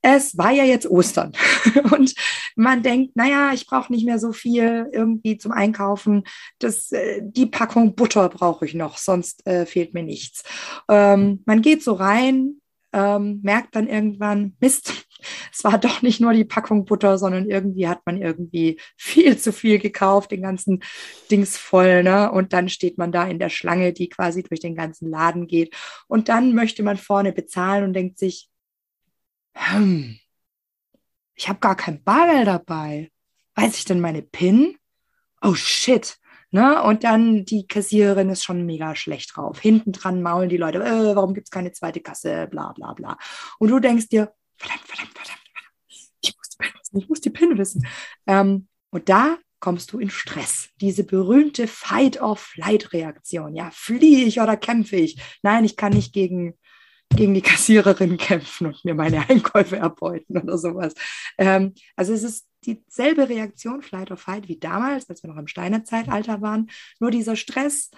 es war ja jetzt Ostern und man denkt, naja, ich brauche nicht mehr so viel irgendwie zum Einkaufen. Das, äh, die Packung Butter brauche ich noch, sonst äh, fehlt mir nichts. Ähm, man geht so rein, ähm, merkt dann irgendwann, Mist, es war doch nicht nur die Packung Butter, sondern irgendwie hat man irgendwie viel zu viel gekauft, den ganzen Dings voll, ne? Und dann steht man da in der Schlange, die quasi durch den ganzen Laden geht. Und dann möchte man vorne bezahlen und denkt sich, hm, ich habe gar kein Bargeld dabei. Weiß ich denn meine PIN? Oh shit. Ne? Und dann die Kassiererin ist schon mega schlecht drauf. Hinten dran maulen die Leute, äh, warum gibt es keine zweite Kasse, bla bla bla. Und du denkst dir, verdammt, verdammt, verdammt, verdammt. Ich muss die PIN wissen, ich muss die PIN wissen. Ähm, und da kommst du in Stress. Diese berühmte Fight-or-Flight-Reaktion. Ja, fliehe ich oder kämpfe ich? Nein, ich kann nicht gegen gegen die Kassiererin kämpfen und mir meine Einkäufe erbeuten oder sowas. Ähm, also es ist dieselbe Reaktion, Flight or Fight, wie damals, als wir noch im Steinerzeitalter waren. Nur dieser Stress,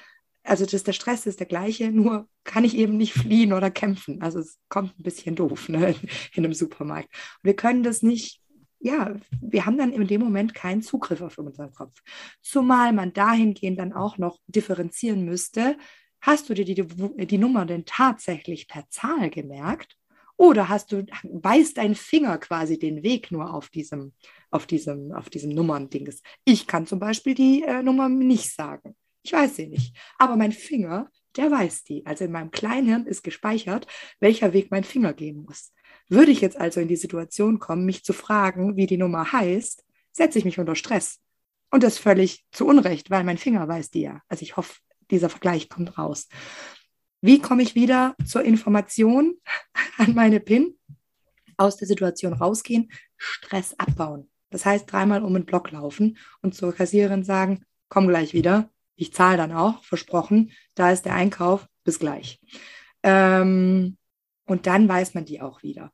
also das, der Stress ist der gleiche, nur kann ich eben nicht fliehen oder kämpfen. Also es kommt ein bisschen doof ne, in einem Supermarkt. Und wir können das nicht ja, wir haben dann in dem Moment keinen Zugriff auf unseren Kopf. Zumal man dahingehend dann auch noch differenzieren müsste, Hast du dir die, die Nummer denn tatsächlich per Zahl gemerkt Oder hast du, weiß dein Finger quasi den Weg nur auf diesem, auf diesem, auf diesem Nummern-Dings? Ich kann zum Beispiel die äh, Nummer nicht sagen. Ich weiß sie nicht. Aber mein Finger, der weiß die. Also in meinem Kleinhirn ist gespeichert, welcher Weg mein Finger gehen muss. Würde ich jetzt also in die Situation kommen, mich zu fragen, wie die Nummer heißt, setze ich mich unter Stress. Und das völlig zu Unrecht, weil mein Finger weiß die ja. Also ich hoffe, dieser Vergleich kommt raus. Wie komme ich wieder zur Information an meine PIN? Aus der Situation rausgehen, Stress abbauen. Das heißt, dreimal um den Block laufen und zur Kassiererin sagen, komm gleich wieder. Ich zahle dann auch, versprochen. Da ist der Einkauf, bis gleich. Ähm, und dann weiß man die auch wieder.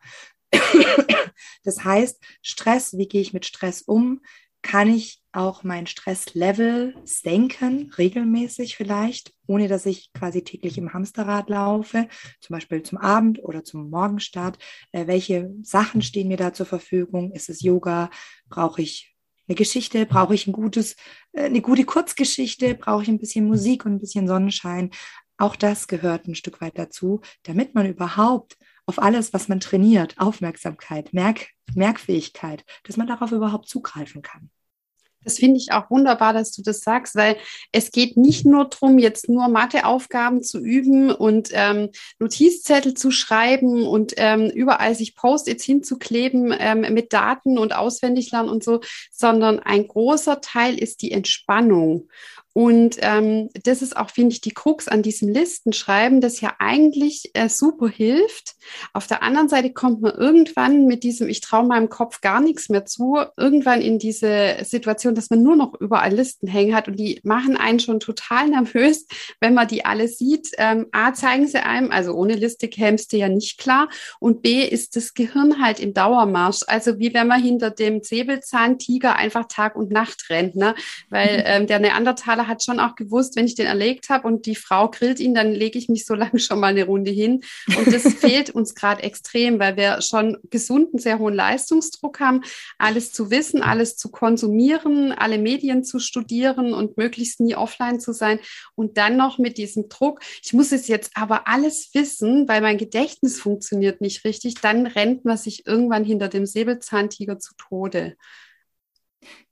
das heißt, Stress, wie gehe ich mit Stress um? Kann ich auch mein Stresslevel senken, regelmäßig vielleicht, ohne dass ich quasi täglich im Hamsterrad laufe, zum Beispiel zum Abend oder zum Morgenstart. Äh, welche Sachen stehen mir da zur Verfügung? Ist es Yoga? Brauche ich eine Geschichte? Brauche ich ein gutes, äh, eine gute Kurzgeschichte? Brauche ich ein bisschen Musik und ein bisschen Sonnenschein? Auch das gehört ein Stück weit dazu, damit man überhaupt auf alles, was man trainiert, Aufmerksamkeit, Merk Merkfähigkeit, dass man darauf überhaupt zugreifen kann. Das finde ich auch wunderbar, dass du das sagst, weil es geht nicht nur darum, jetzt nur Matheaufgaben zu üben und ähm, Notizzettel zu schreiben und ähm, überall sich Post-its hinzukleben ähm, mit Daten und auswendig lernen und so, sondern ein großer Teil ist die Entspannung. Und ähm, das ist auch, finde ich, die Krux an diesem Listenschreiben, das ja eigentlich äh, super hilft. Auf der anderen Seite kommt man irgendwann mit diesem, ich traue meinem Kopf gar nichts mehr zu, irgendwann in diese Situation, dass man nur noch überall Listen hängen hat und die machen einen schon total nervös, wenn man die alle sieht. Ähm, A, zeigen sie einem, also ohne Liste kämst du ja nicht klar. Und B, ist das Gehirn halt im Dauermarsch. Also wie wenn man hinter dem Säbelzahntiger einfach Tag und Nacht rennt, ne? Weil ähm, der Neandertaler hat schon auch gewusst, wenn ich den erlegt habe und die Frau grillt ihn, dann lege ich mich so lange schon mal eine Runde hin. Und das fehlt uns gerade extrem, weil wir schon gesunden, sehr hohen Leistungsdruck haben, alles zu wissen, alles zu konsumieren, alle Medien zu studieren und möglichst nie offline zu sein. Und dann noch mit diesem Druck, ich muss es jetzt aber alles wissen, weil mein Gedächtnis funktioniert nicht richtig, dann rennt man sich irgendwann hinter dem Säbelzahntiger zu Tode.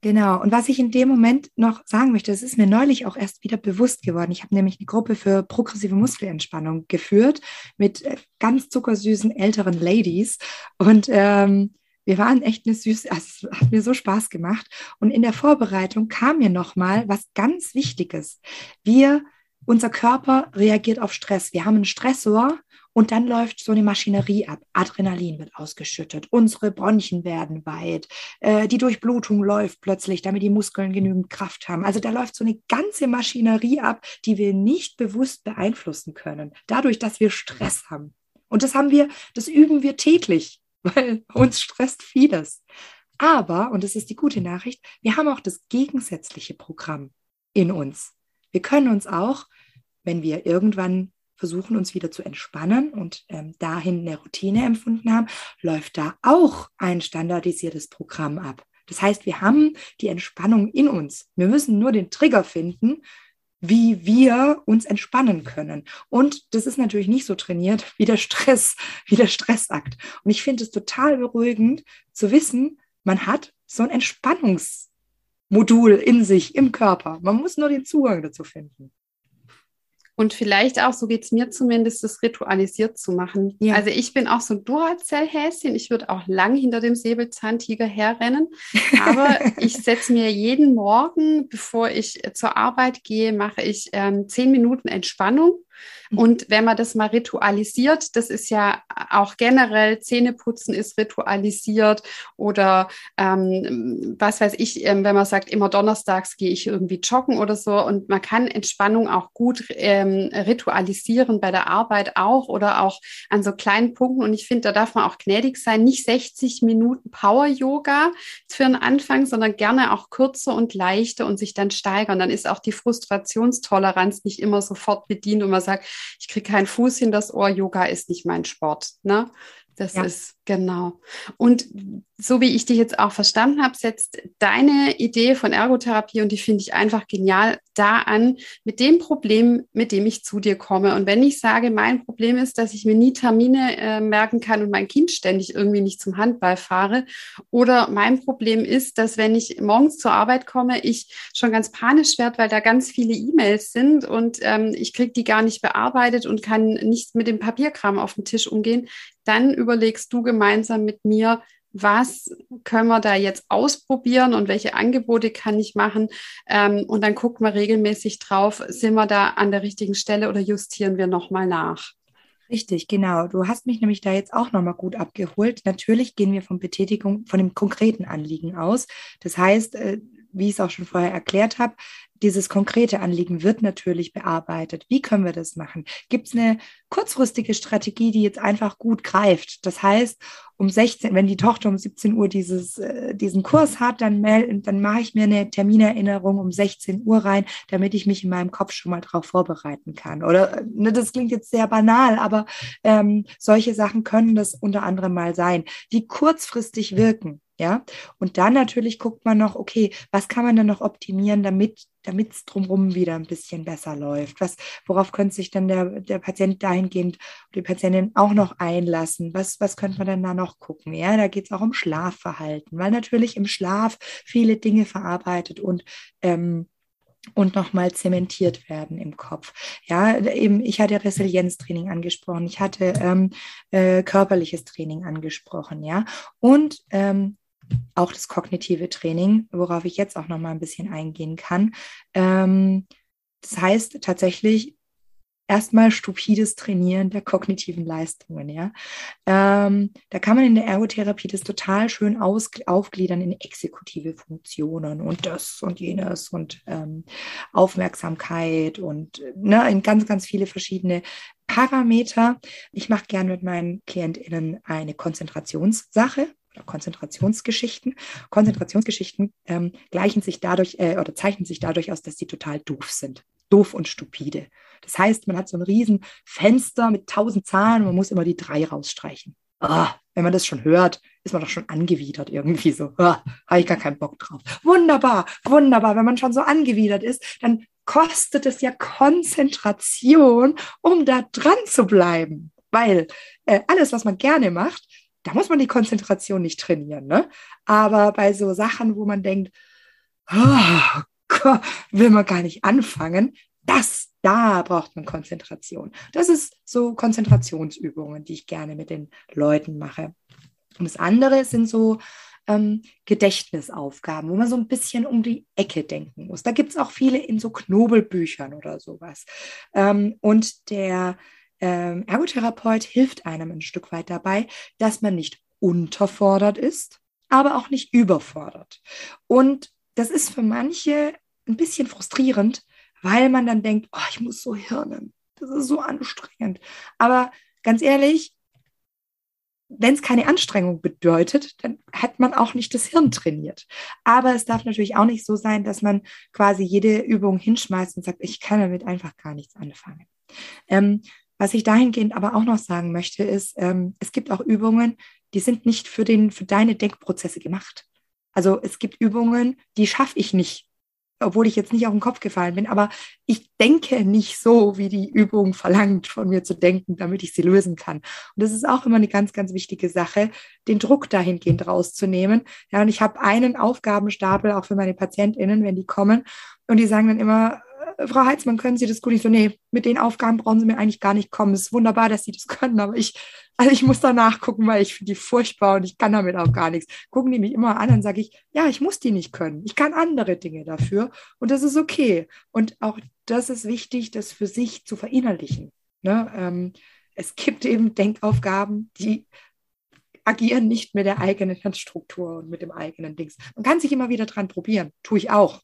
Genau. Und was ich in dem Moment noch sagen möchte, das ist mir neulich auch erst wieder bewusst geworden. Ich habe nämlich eine Gruppe für progressive Muskelentspannung geführt mit äh, ganz zuckersüßen älteren Ladies. Und ähm, wir waren echt eine süße, es hat mir so Spaß gemacht. Und in der Vorbereitung kam mir nochmal was ganz Wichtiges. Wir, unser Körper reagiert auf Stress. Wir haben einen Stressor und dann läuft so eine Maschinerie ab. Adrenalin wird ausgeschüttet, unsere Bronchien werden weit, äh, die Durchblutung läuft plötzlich, damit die Muskeln genügend Kraft haben. Also da läuft so eine ganze Maschinerie ab, die wir nicht bewusst beeinflussen können, dadurch, dass wir Stress haben. Und das haben wir, das üben wir täglich, weil uns stresst vieles. Aber, und das ist die gute Nachricht, wir haben auch das gegensätzliche Programm in uns. Wir können uns auch, wenn wir irgendwann versuchen, uns wieder zu entspannen und ähm, dahin eine Routine empfunden haben, läuft da auch ein standardisiertes Programm ab. Das heißt, wir haben die Entspannung in uns. Wir müssen nur den Trigger finden, wie wir uns entspannen können. Und das ist natürlich nicht so trainiert wie der Stress, wie der Stressakt. Und ich finde es total beruhigend zu wissen, man hat so ein Entspannungsmodul in sich, im Körper. Man muss nur den Zugang dazu finden. Und vielleicht auch, so geht es mir zumindest, das ritualisiert zu machen. Ja. Also ich bin auch so ein Duracell-Häschen. Ich würde auch lang hinter dem Säbelzahntiger herrennen. Aber ich setze mir jeden Morgen, bevor ich zur Arbeit gehe, mache ich ähm, zehn Minuten Entspannung. Und wenn man das mal ritualisiert, das ist ja auch generell, Zähneputzen ist ritualisiert oder ähm, was weiß ich, ähm, wenn man sagt, immer donnerstags gehe ich irgendwie joggen oder so. Und man kann Entspannung auch gut ähm, ritualisieren bei der Arbeit auch oder auch an so kleinen Punkten. Und ich finde, da darf man auch gnädig sein, nicht 60 Minuten Power-Yoga für einen Anfang, sondern gerne auch kürzer und leichter und sich dann steigern. Dann ist auch die Frustrationstoleranz nicht immer sofort bedient und man sagt, ich kriege keinen Fuß in das Ohr, Yoga ist nicht mein Sport. Ne? Das ja. ist genau. Und so wie ich dich jetzt auch verstanden habe, setzt deine Idee von Ergotherapie, und die finde ich einfach genial, da an, mit dem Problem, mit dem ich zu dir komme. Und wenn ich sage, mein Problem ist, dass ich mir nie Termine äh, merken kann und mein Kind ständig irgendwie nicht zum Handball fahre, oder mein Problem ist, dass wenn ich morgens zur Arbeit komme, ich schon ganz panisch werde, weil da ganz viele E-Mails sind und ähm, ich kriege die gar nicht bearbeitet und kann nicht mit dem Papierkram auf dem Tisch umgehen, dann überlegst du gemeinsam mit mir, was können wir da jetzt ausprobieren und welche Angebote kann ich machen? Ähm, und dann gucken wir regelmäßig drauf, sind wir da an der richtigen Stelle oder justieren wir nochmal nach? Richtig, genau. Du hast mich nämlich da jetzt auch nochmal gut abgeholt. Natürlich gehen wir von Betätigung, von dem konkreten Anliegen aus. Das heißt, äh, wie ich es auch schon vorher erklärt habe, dieses konkrete Anliegen wird natürlich bearbeitet. Wie können wir das machen? Gibt es eine kurzfristige Strategie, die jetzt einfach gut greift? Das heißt, um 16, wenn die Tochter um 17 Uhr dieses, äh, diesen Kurs hat, dann, dann mache ich mir eine Terminerinnerung um 16 Uhr rein, damit ich mich in meinem Kopf schon mal darauf vorbereiten kann. Oder ne, das klingt jetzt sehr banal, aber ähm, solche Sachen können das unter anderem mal sein, die kurzfristig wirken. Ja, und dann natürlich guckt man noch, okay, was kann man denn noch optimieren, damit damit es drumherum wieder ein bisschen besser läuft? Was, worauf könnte sich dann der, der Patient dahingehend, die Patientin auch noch einlassen? Was, was könnte man denn da noch gucken? Ja, da geht es auch um Schlafverhalten, weil natürlich im Schlaf viele Dinge verarbeitet und ähm, und nochmal zementiert werden im Kopf. Ja, eben, ich hatte Resilienztraining angesprochen, ich hatte ähm, äh, körperliches Training angesprochen, ja, und ähm, auch das kognitive Training, worauf ich jetzt auch noch mal ein bisschen eingehen kann. Ähm, das heißt tatsächlich erstmal stupides Trainieren der kognitiven Leistungen. Ja, ähm, da kann man in der Ergotherapie das total schön aus, aufgliedern in exekutive Funktionen und das und jenes und ähm, Aufmerksamkeit und ne, in ganz ganz viele verschiedene Parameter. Ich mache gern mit meinen KlientInnen eine Konzentrationssache Konzentrationsgeschichten. Konzentrationsgeschichten ähm, gleichen sich dadurch äh, oder zeichnen sich dadurch aus, dass sie total doof sind. Doof und stupide. Das heißt, man hat so ein riesen Fenster mit tausend Zahlen und man muss immer die drei rausstreichen. Oh, wenn man das schon hört, ist man doch schon angewidert irgendwie so. Oh, Habe ich gar keinen Bock drauf. Wunderbar, wunderbar. Wenn man schon so angewidert ist, dann kostet es ja Konzentration, um da dran zu bleiben. Weil äh, alles, was man gerne macht, da muss man die Konzentration nicht trainieren. Ne? Aber bei so Sachen, wo man denkt, oh, Gott, will man gar nicht anfangen, das, da braucht man Konzentration. Das ist so Konzentrationsübungen, die ich gerne mit den Leuten mache. Und das andere sind so ähm, Gedächtnisaufgaben, wo man so ein bisschen um die Ecke denken muss. Da gibt es auch viele in so Knobelbüchern oder sowas. Ähm, und der ähm, Ergotherapeut hilft einem ein Stück weit dabei, dass man nicht unterfordert ist, aber auch nicht überfordert. Und das ist für manche ein bisschen frustrierend, weil man dann denkt, oh, ich muss so hirnen. Das ist so anstrengend. Aber ganz ehrlich, wenn es keine Anstrengung bedeutet, dann hat man auch nicht das Hirn trainiert. Aber es darf natürlich auch nicht so sein, dass man quasi jede Übung hinschmeißt und sagt, ich kann damit einfach gar nichts anfangen. Ähm, was ich dahingehend aber auch noch sagen möchte, ist, ähm, es gibt auch Übungen, die sind nicht für, den, für deine Denkprozesse gemacht. Also es gibt Übungen, die schaffe ich nicht, obwohl ich jetzt nicht auf den Kopf gefallen bin, aber ich denke nicht so, wie die Übung verlangt, von mir zu denken, damit ich sie lösen kann. Und das ist auch immer eine ganz, ganz wichtige Sache, den Druck dahingehend rauszunehmen. Ja, und ich habe einen Aufgabenstapel auch für meine PatientInnen, wenn die kommen und die sagen dann immer, Frau Heitzmann, können Sie das gut? Ich so, nee, mit den Aufgaben brauchen Sie mir eigentlich gar nicht kommen. Es ist wunderbar, dass Sie das können, aber ich, also ich muss da nachgucken, weil ich finde die furchtbar und ich kann damit auch gar nichts. Gucken die mich immer an, dann sage ich, ja, ich muss die nicht können. Ich kann andere Dinge dafür und das ist okay. Und auch das ist wichtig, das für sich zu verinnerlichen. Ne? Ähm, es gibt eben Denkaufgaben, die agieren nicht mit der eigenen Hirnstruktur und mit dem eigenen Dings. Man kann sich immer wieder dran probieren. Tue ich auch.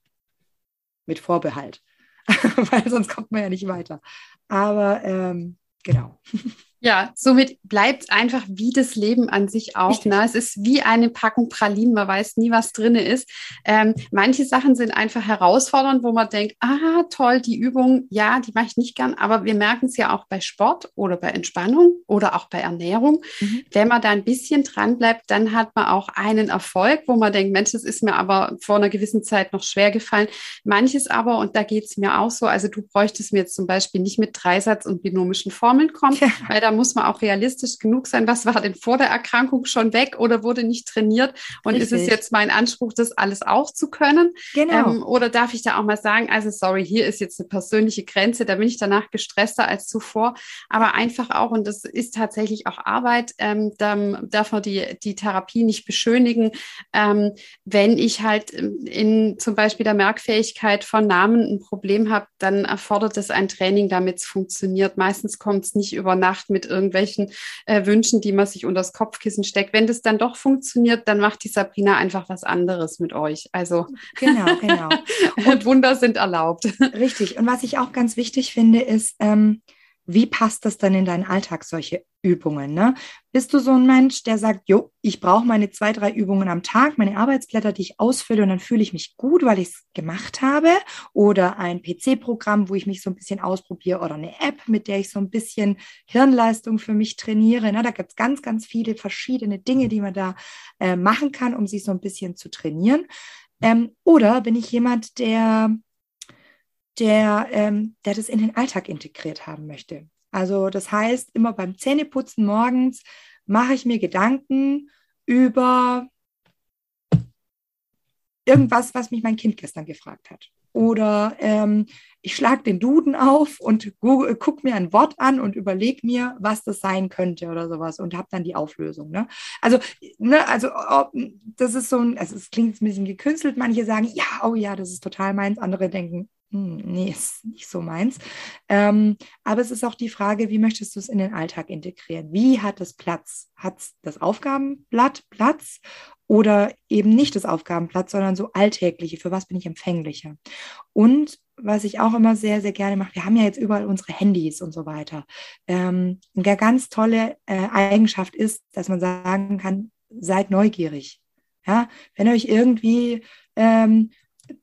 Mit Vorbehalt. weil sonst kommt man ja nicht weiter. Aber ähm, genau. Ja, somit bleibt einfach wie das Leben an sich auch. Ne? Es ist wie eine Packung Pralinen, man weiß nie, was drin ist. Ähm, manche Sachen sind einfach herausfordernd, wo man denkt, ah, toll, die Übung, ja, die mache ich nicht gern, aber wir merken es ja auch bei Sport oder bei Entspannung oder auch bei Ernährung. Mhm. Wenn man da ein bisschen dran bleibt, dann hat man auch einen Erfolg, wo man denkt, Mensch, das ist mir aber vor einer gewissen Zeit noch schwer gefallen. Manches aber, und da geht es mir auch so, also du bräuchtest mir jetzt zum Beispiel nicht mit Dreisatz und binomischen Formeln kommen, ja. weil da da muss man auch realistisch genug sein. Was war denn vor der Erkrankung schon weg oder wurde nicht trainiert? Und Richtig. ist es jetzt mein Anspruch, das alles auch zu können? Genau. Ähm, oder darf ich da auch mal sagen, also sorry, hier ist jetzt eine persönliche Grenze, da bin ich danach gestresster als zuvor. Aber einfach auch, und das ist tatsächlich auch Arbeit, ähm, da darf man die, die Therapie nicht beschönigen. Ähm, wenn ich halt in zum Beispiel der Merkfähigkeit von Namen ein Problem habe, dann erfordert es ein Training, damit es funktioniert. Meistens kommt es nicht über Nacht mit mit irgendwelchen äh, Wünschen, die man sich unter das Kopfkissen steckt. Wenn das dann doch funktioniert, dann macht die Sabrina einfach was anderes mit euch. Also genau, genau. und Wunder sind erlaubt. Richtig. Und was ich auch ganz wichtig finde, ist, ähm, wie passt das dann in deinen Alltag, solche Übungen? Ne? Bist du so ein Mensch, der sagt, jo, ich brauche meine zwei, drei Übungen am Tag, meine Arbeitsblätter, die ich ausfülle und dann fühle ich mich gut, weil ich es gemacht habe? Oder ein PC-Programm, wo ich mich so ein bisschen ausprobiere oder eine App, mit der ich so ein bisschen Hirnleistung für mich trainiere. Ne? Da gibt es ganz, ganz viele verschiedene Dinge, die man da äh, machen kann, um sich so ein bisschen zu trainieren. Ähm, oder bin ich jemand, der der, ähm, der das in den Alltag integriert haben möchte. Also das heißt, immer beim Zähneputzen morgens mache ich mir Gedanken über irgendwas, was mich mein Kind gestern gefragt hat. Oder ähm, ich schlage den Duden auf und gucke mir ein Wort an und überlege mir, was das sein könnte oder sowas und habe dann die Auflösung. Ne? Also, ne, also das ist so ein, also es klingt ein bisschen gekünstelt. Manche sagen, ja, oh ja, das ist total meins. Andere denken, nee, ist nicht so meins. Ähm, aber es ist auch die Frage, wie möchtest du es in den Alltag integrieren? Wie hat es Platz? Hat das Aufgabenblatt Platz oder eben nicht das Aufgabenblatt, sondern so alltägliche? Für was bin ich empfänglicher? Und was ich auch immer sehr, sehr gerne mache, wir haben ja jetzt überall unsere Handys und so weiter. Ähm, eine ganz tolle äh, Eigenschaft ist, dass man sagen kann, seid neugierig. Ja, wenn euch irgendwie ähm,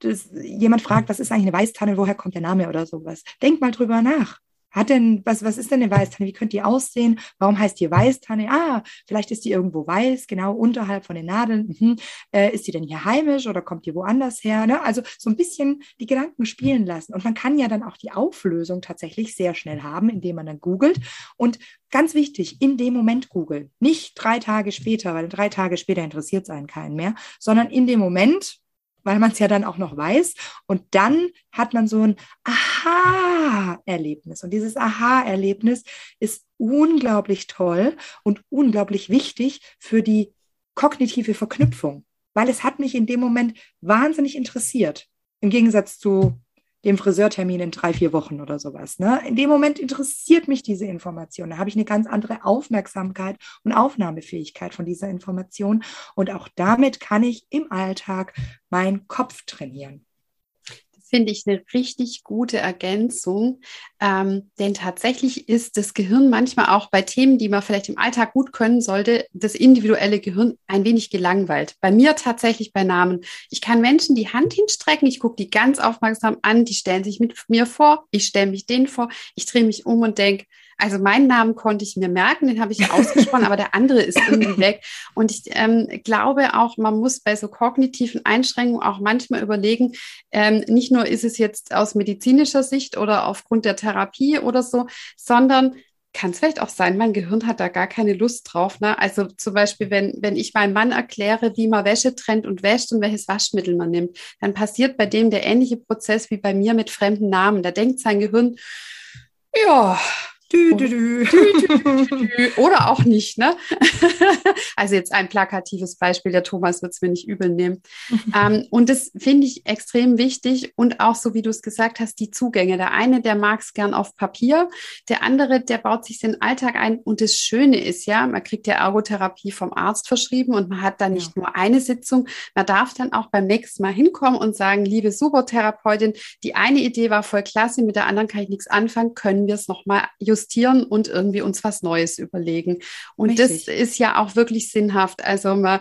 das, jemand fragt, was ist eigentlich eine Weißtanne, woher kommt der Name oder sowas. Denkt mal drüber nach. Hat denn, was, was ist denn eine Weißtanne? Wie könnte die aussehen? Warum heißt die Weißtanne? Ah, vielleicht ist die irgendwo weiß, genau unterhalb von den Nadeln. Mhm. Äh, ist die denn hier heimisch oder kommt die woanders her? Ne? Also so ein bisschen die Gedanken spielen lassen. Und man kann ja dann auch die Auflösung tatsächlich sehr schnell haben, indem man dann googelt. Und ganz wichtig, in dem Moment googeln. Nicht drei Tage später, weil drei Tage später interessiert es einen keinen mehr, sondern in dem Moment, weil man es ja dann auch noch weiß. Und dann hat man so ein Aha-Erlebnis. Und dieses Aha-Erlebnis ist unglaublich toll und unglaublich wichtig für die kognitive Verknüpfung, weil es hat mich in dem Moment wahnsinnig interessiert. Im Gegensatz zu dem Friseurtermin in drei, vier Wochen oder sowas. Ne? In dem Moment interessiert mich diese Information. Da habe ich eine ganz andere Aufmerksamkeit und Aufnahmefähigkeit von dieser Information. Und auch damit kann ich im Alltag meinen Kopf trainieren finde ich eine richtig gute Ergänzung. Ähm, denn tatsächlich ist das Gehirn manchmal auch bei Themen, die man vielleicht im Alltag gut können sollte, das individuelle Gehirn ein wenig gelangweilt. Bei mir tatsächlich bei Namen. Ich kann Menschen die Hand hinstrecken, ich gucke die ganz aufmerksam an, die stellen sich mit mir vor, ich stelle mich denen vor, ich drehe mich um und denke, also meinen Namen konnte ich mir merken, den habe ich ausgesprochen, aber der andere ist irgendwie weg. Und ich ähm, glaube auch, man muss bei so kognitiven Einschränkungen auch manchmal überlegen, ähm, nicht nur ist es jetzt aus medizinischer Sicht oder aufgrund der Therapie oder so, sondern kann es vielleicht auch sein, mein Gehirn hat da gar keine Lust drauf. Ne? Also zum Beispiel, wenn, wenn ich meinem Mann erkläre, wie man Wäsche trennt und wäscht und welches Waschmittel man nimmt, dann passiert bei dem der ähnliche Prozess wie bei mir mit fremden Namen. Da denkt sein Gehirn, ja, Dü, dü, dü. Oder auch nicht, ne? also jetzt ein plakatives Beispiel, der Thomas wird es mir nicht übel nehmen. ähm, und das finde ich extrem wichtig und auch so, wie du es gesagt hast, die Zugänge. Der eine, der mag es gern auf Papier, der andere, der baut sich den Alltag ein. Und das Schöne ist ja, man kriegt ja Ergotherapie vom Arzt verschrieben und man hat dann nicht ja. nur eine Sitzung. Man darf dann auch beim nächsten Mal hinkommen und sagen, liebe Supertherapeutin, die eine Idee war voll klasse, mit der anderen kann ich nichts anfangen, können wir es nochmal justieren justieren und irgendwie uns was Neues überlegen. Und Richtig. das ist ja auch wirklich sinnhaft. Also man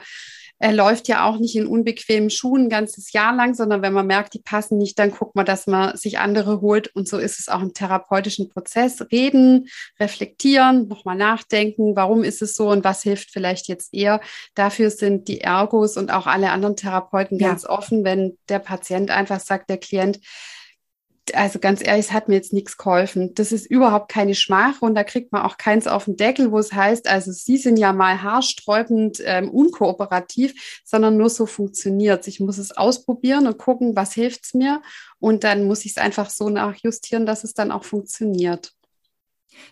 er läuft ja auch nicht in unbequemen Schuhen ein ganzes Jahr lang, sondern wenn man merkt, die passen nicht, dann guckt man, dass man sich andere holt. Und so ist es auch im therapeutischen Prozess. Reden, reflektieren, nochmal nachdenken, warum ist es so und was hilft vielleicht jetzt eher. Dafür sind die Ergos und auch alle anderen Therapeuten ja. ganz offen, wenn der Patient einfach sagt, der Klient, also ganz ehrlich, es hat mir jetzt nichts geholfen. Das ist überhaupt keine Schmach und da kriegt man auch keins auf den Deckel, wo es heißt, also Sie sind ja mal haarsträubend ähm, unkooperativ, sondern nur so funktioniert. Ich muss es ausprobieren und gucken, was hilft es mir und dann muss ich es einfach so nachjustieren, dass es dann auch funktioniert.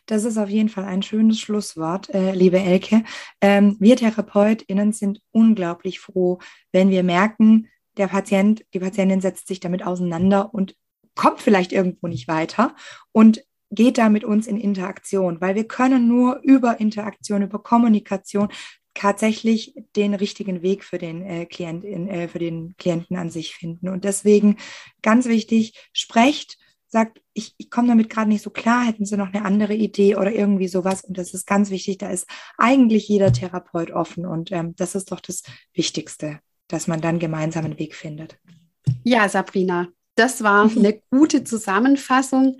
Das ist auf jeden Fall ein schönes Schlusswort, äh, liebe Elke. Ähm, wir TherapeutInnen sind unglaublich froh, wenn wir merken, der Patient, die Patientin setzt sich damit auseinander und kommt vielleicht irgendwo nicht weiter und geht da mit uns in Interaktion, weil wir können nur über Interaktion, über Kommunikation tatsächlich den richtigen Weg für den äh, Klientin, äh, für den Klienten an sich finden. Und deswegen ganz wichtig, sprecht, sagt, ich, ich komme damit gerade nicht so klar, hätten Sie noch eine andere Idee oder irgendwie sowas. Und das ist ganz wichtig, da ist eigentlich jeder Therapeut offen. Und ähm, das ist doch das Wichtigste, dass man dann gemeinsam einen Weg findet. Ja, Sabrina, das war eine gute Zusammenfassung.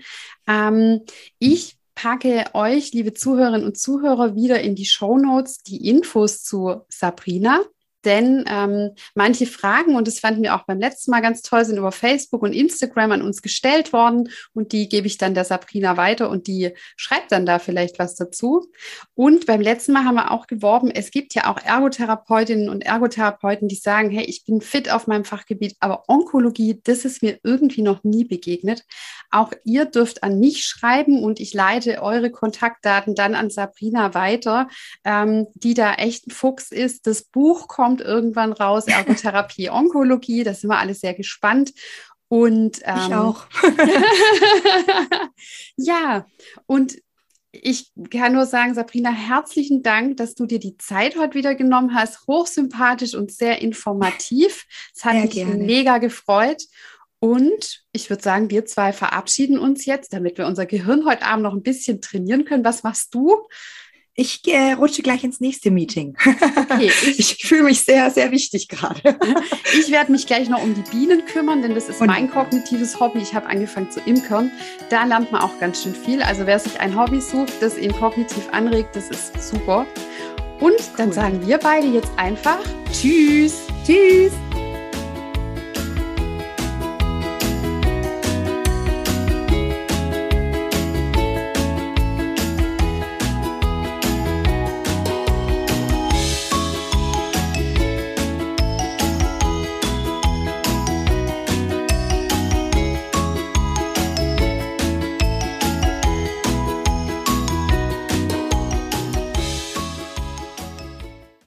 Ähm, ich packe euch, liebe Zuhörerinnen und Zuhörer, wieder in die Show Notes die Infos zu Sabrina denn ähm, manche Fragen, und das fanden wir auch beim letzten Mal ganz toll, sind über Facebook und Instagram an uns gestellt worden und die gebe ich dann der Sabrina weiter und die schreibt dann da vielleicht was dazu. Und beim letzten Mal haben wir auch geworben, es gibt ja auch Ergotherapeutinnen und Ergotherapeuten, die sagen, hey, ich bin fit auf meinem Fachgebiet, aber Onkologie, das ist mir irgendwie noch nie begegnet. Auch ihr dürft an mich schreiben und ich leite eure Kontaktdaten dann an Sabrina weiter, ähm, die da echt ein Fuchs ist. Das Buch kommt kommt irgendwann raus, Ergotherapie, Onkologie, da sind wir alle sehr gespannt. Und ähm, ich auch. ja, und ich kann nur sagen, Sabrina, herzlichen Dank, dass du dir die Zeit heute wieder genommen hast. Hochsympathisch und sehr informativ. Es hat sehr mich gerne. mega gefreut. Und ich würde sagen, wir zwei verabschieden uns jetzt, damit wir unser Gehirn heute Abend noch ein bisschen trainieren können. Was machst du? Ich äh, rutsche gleich ins nächste Meeting. Okay, ich, ich fühle mich sehr, sehr wichtig gerade. ich werde mich gleich noch um die Bienen kümmern, denn das ist Und mein kognitives Hobby. Ich habe angefangen zu imkern. Da lernt man auch ganz schön viel. Also wer sich ein Hobby sucht, das ihn kognitiv anregt, das ist super. Und dann cool. sagen wir beide jetzt einfach Tschüss. Tschüss.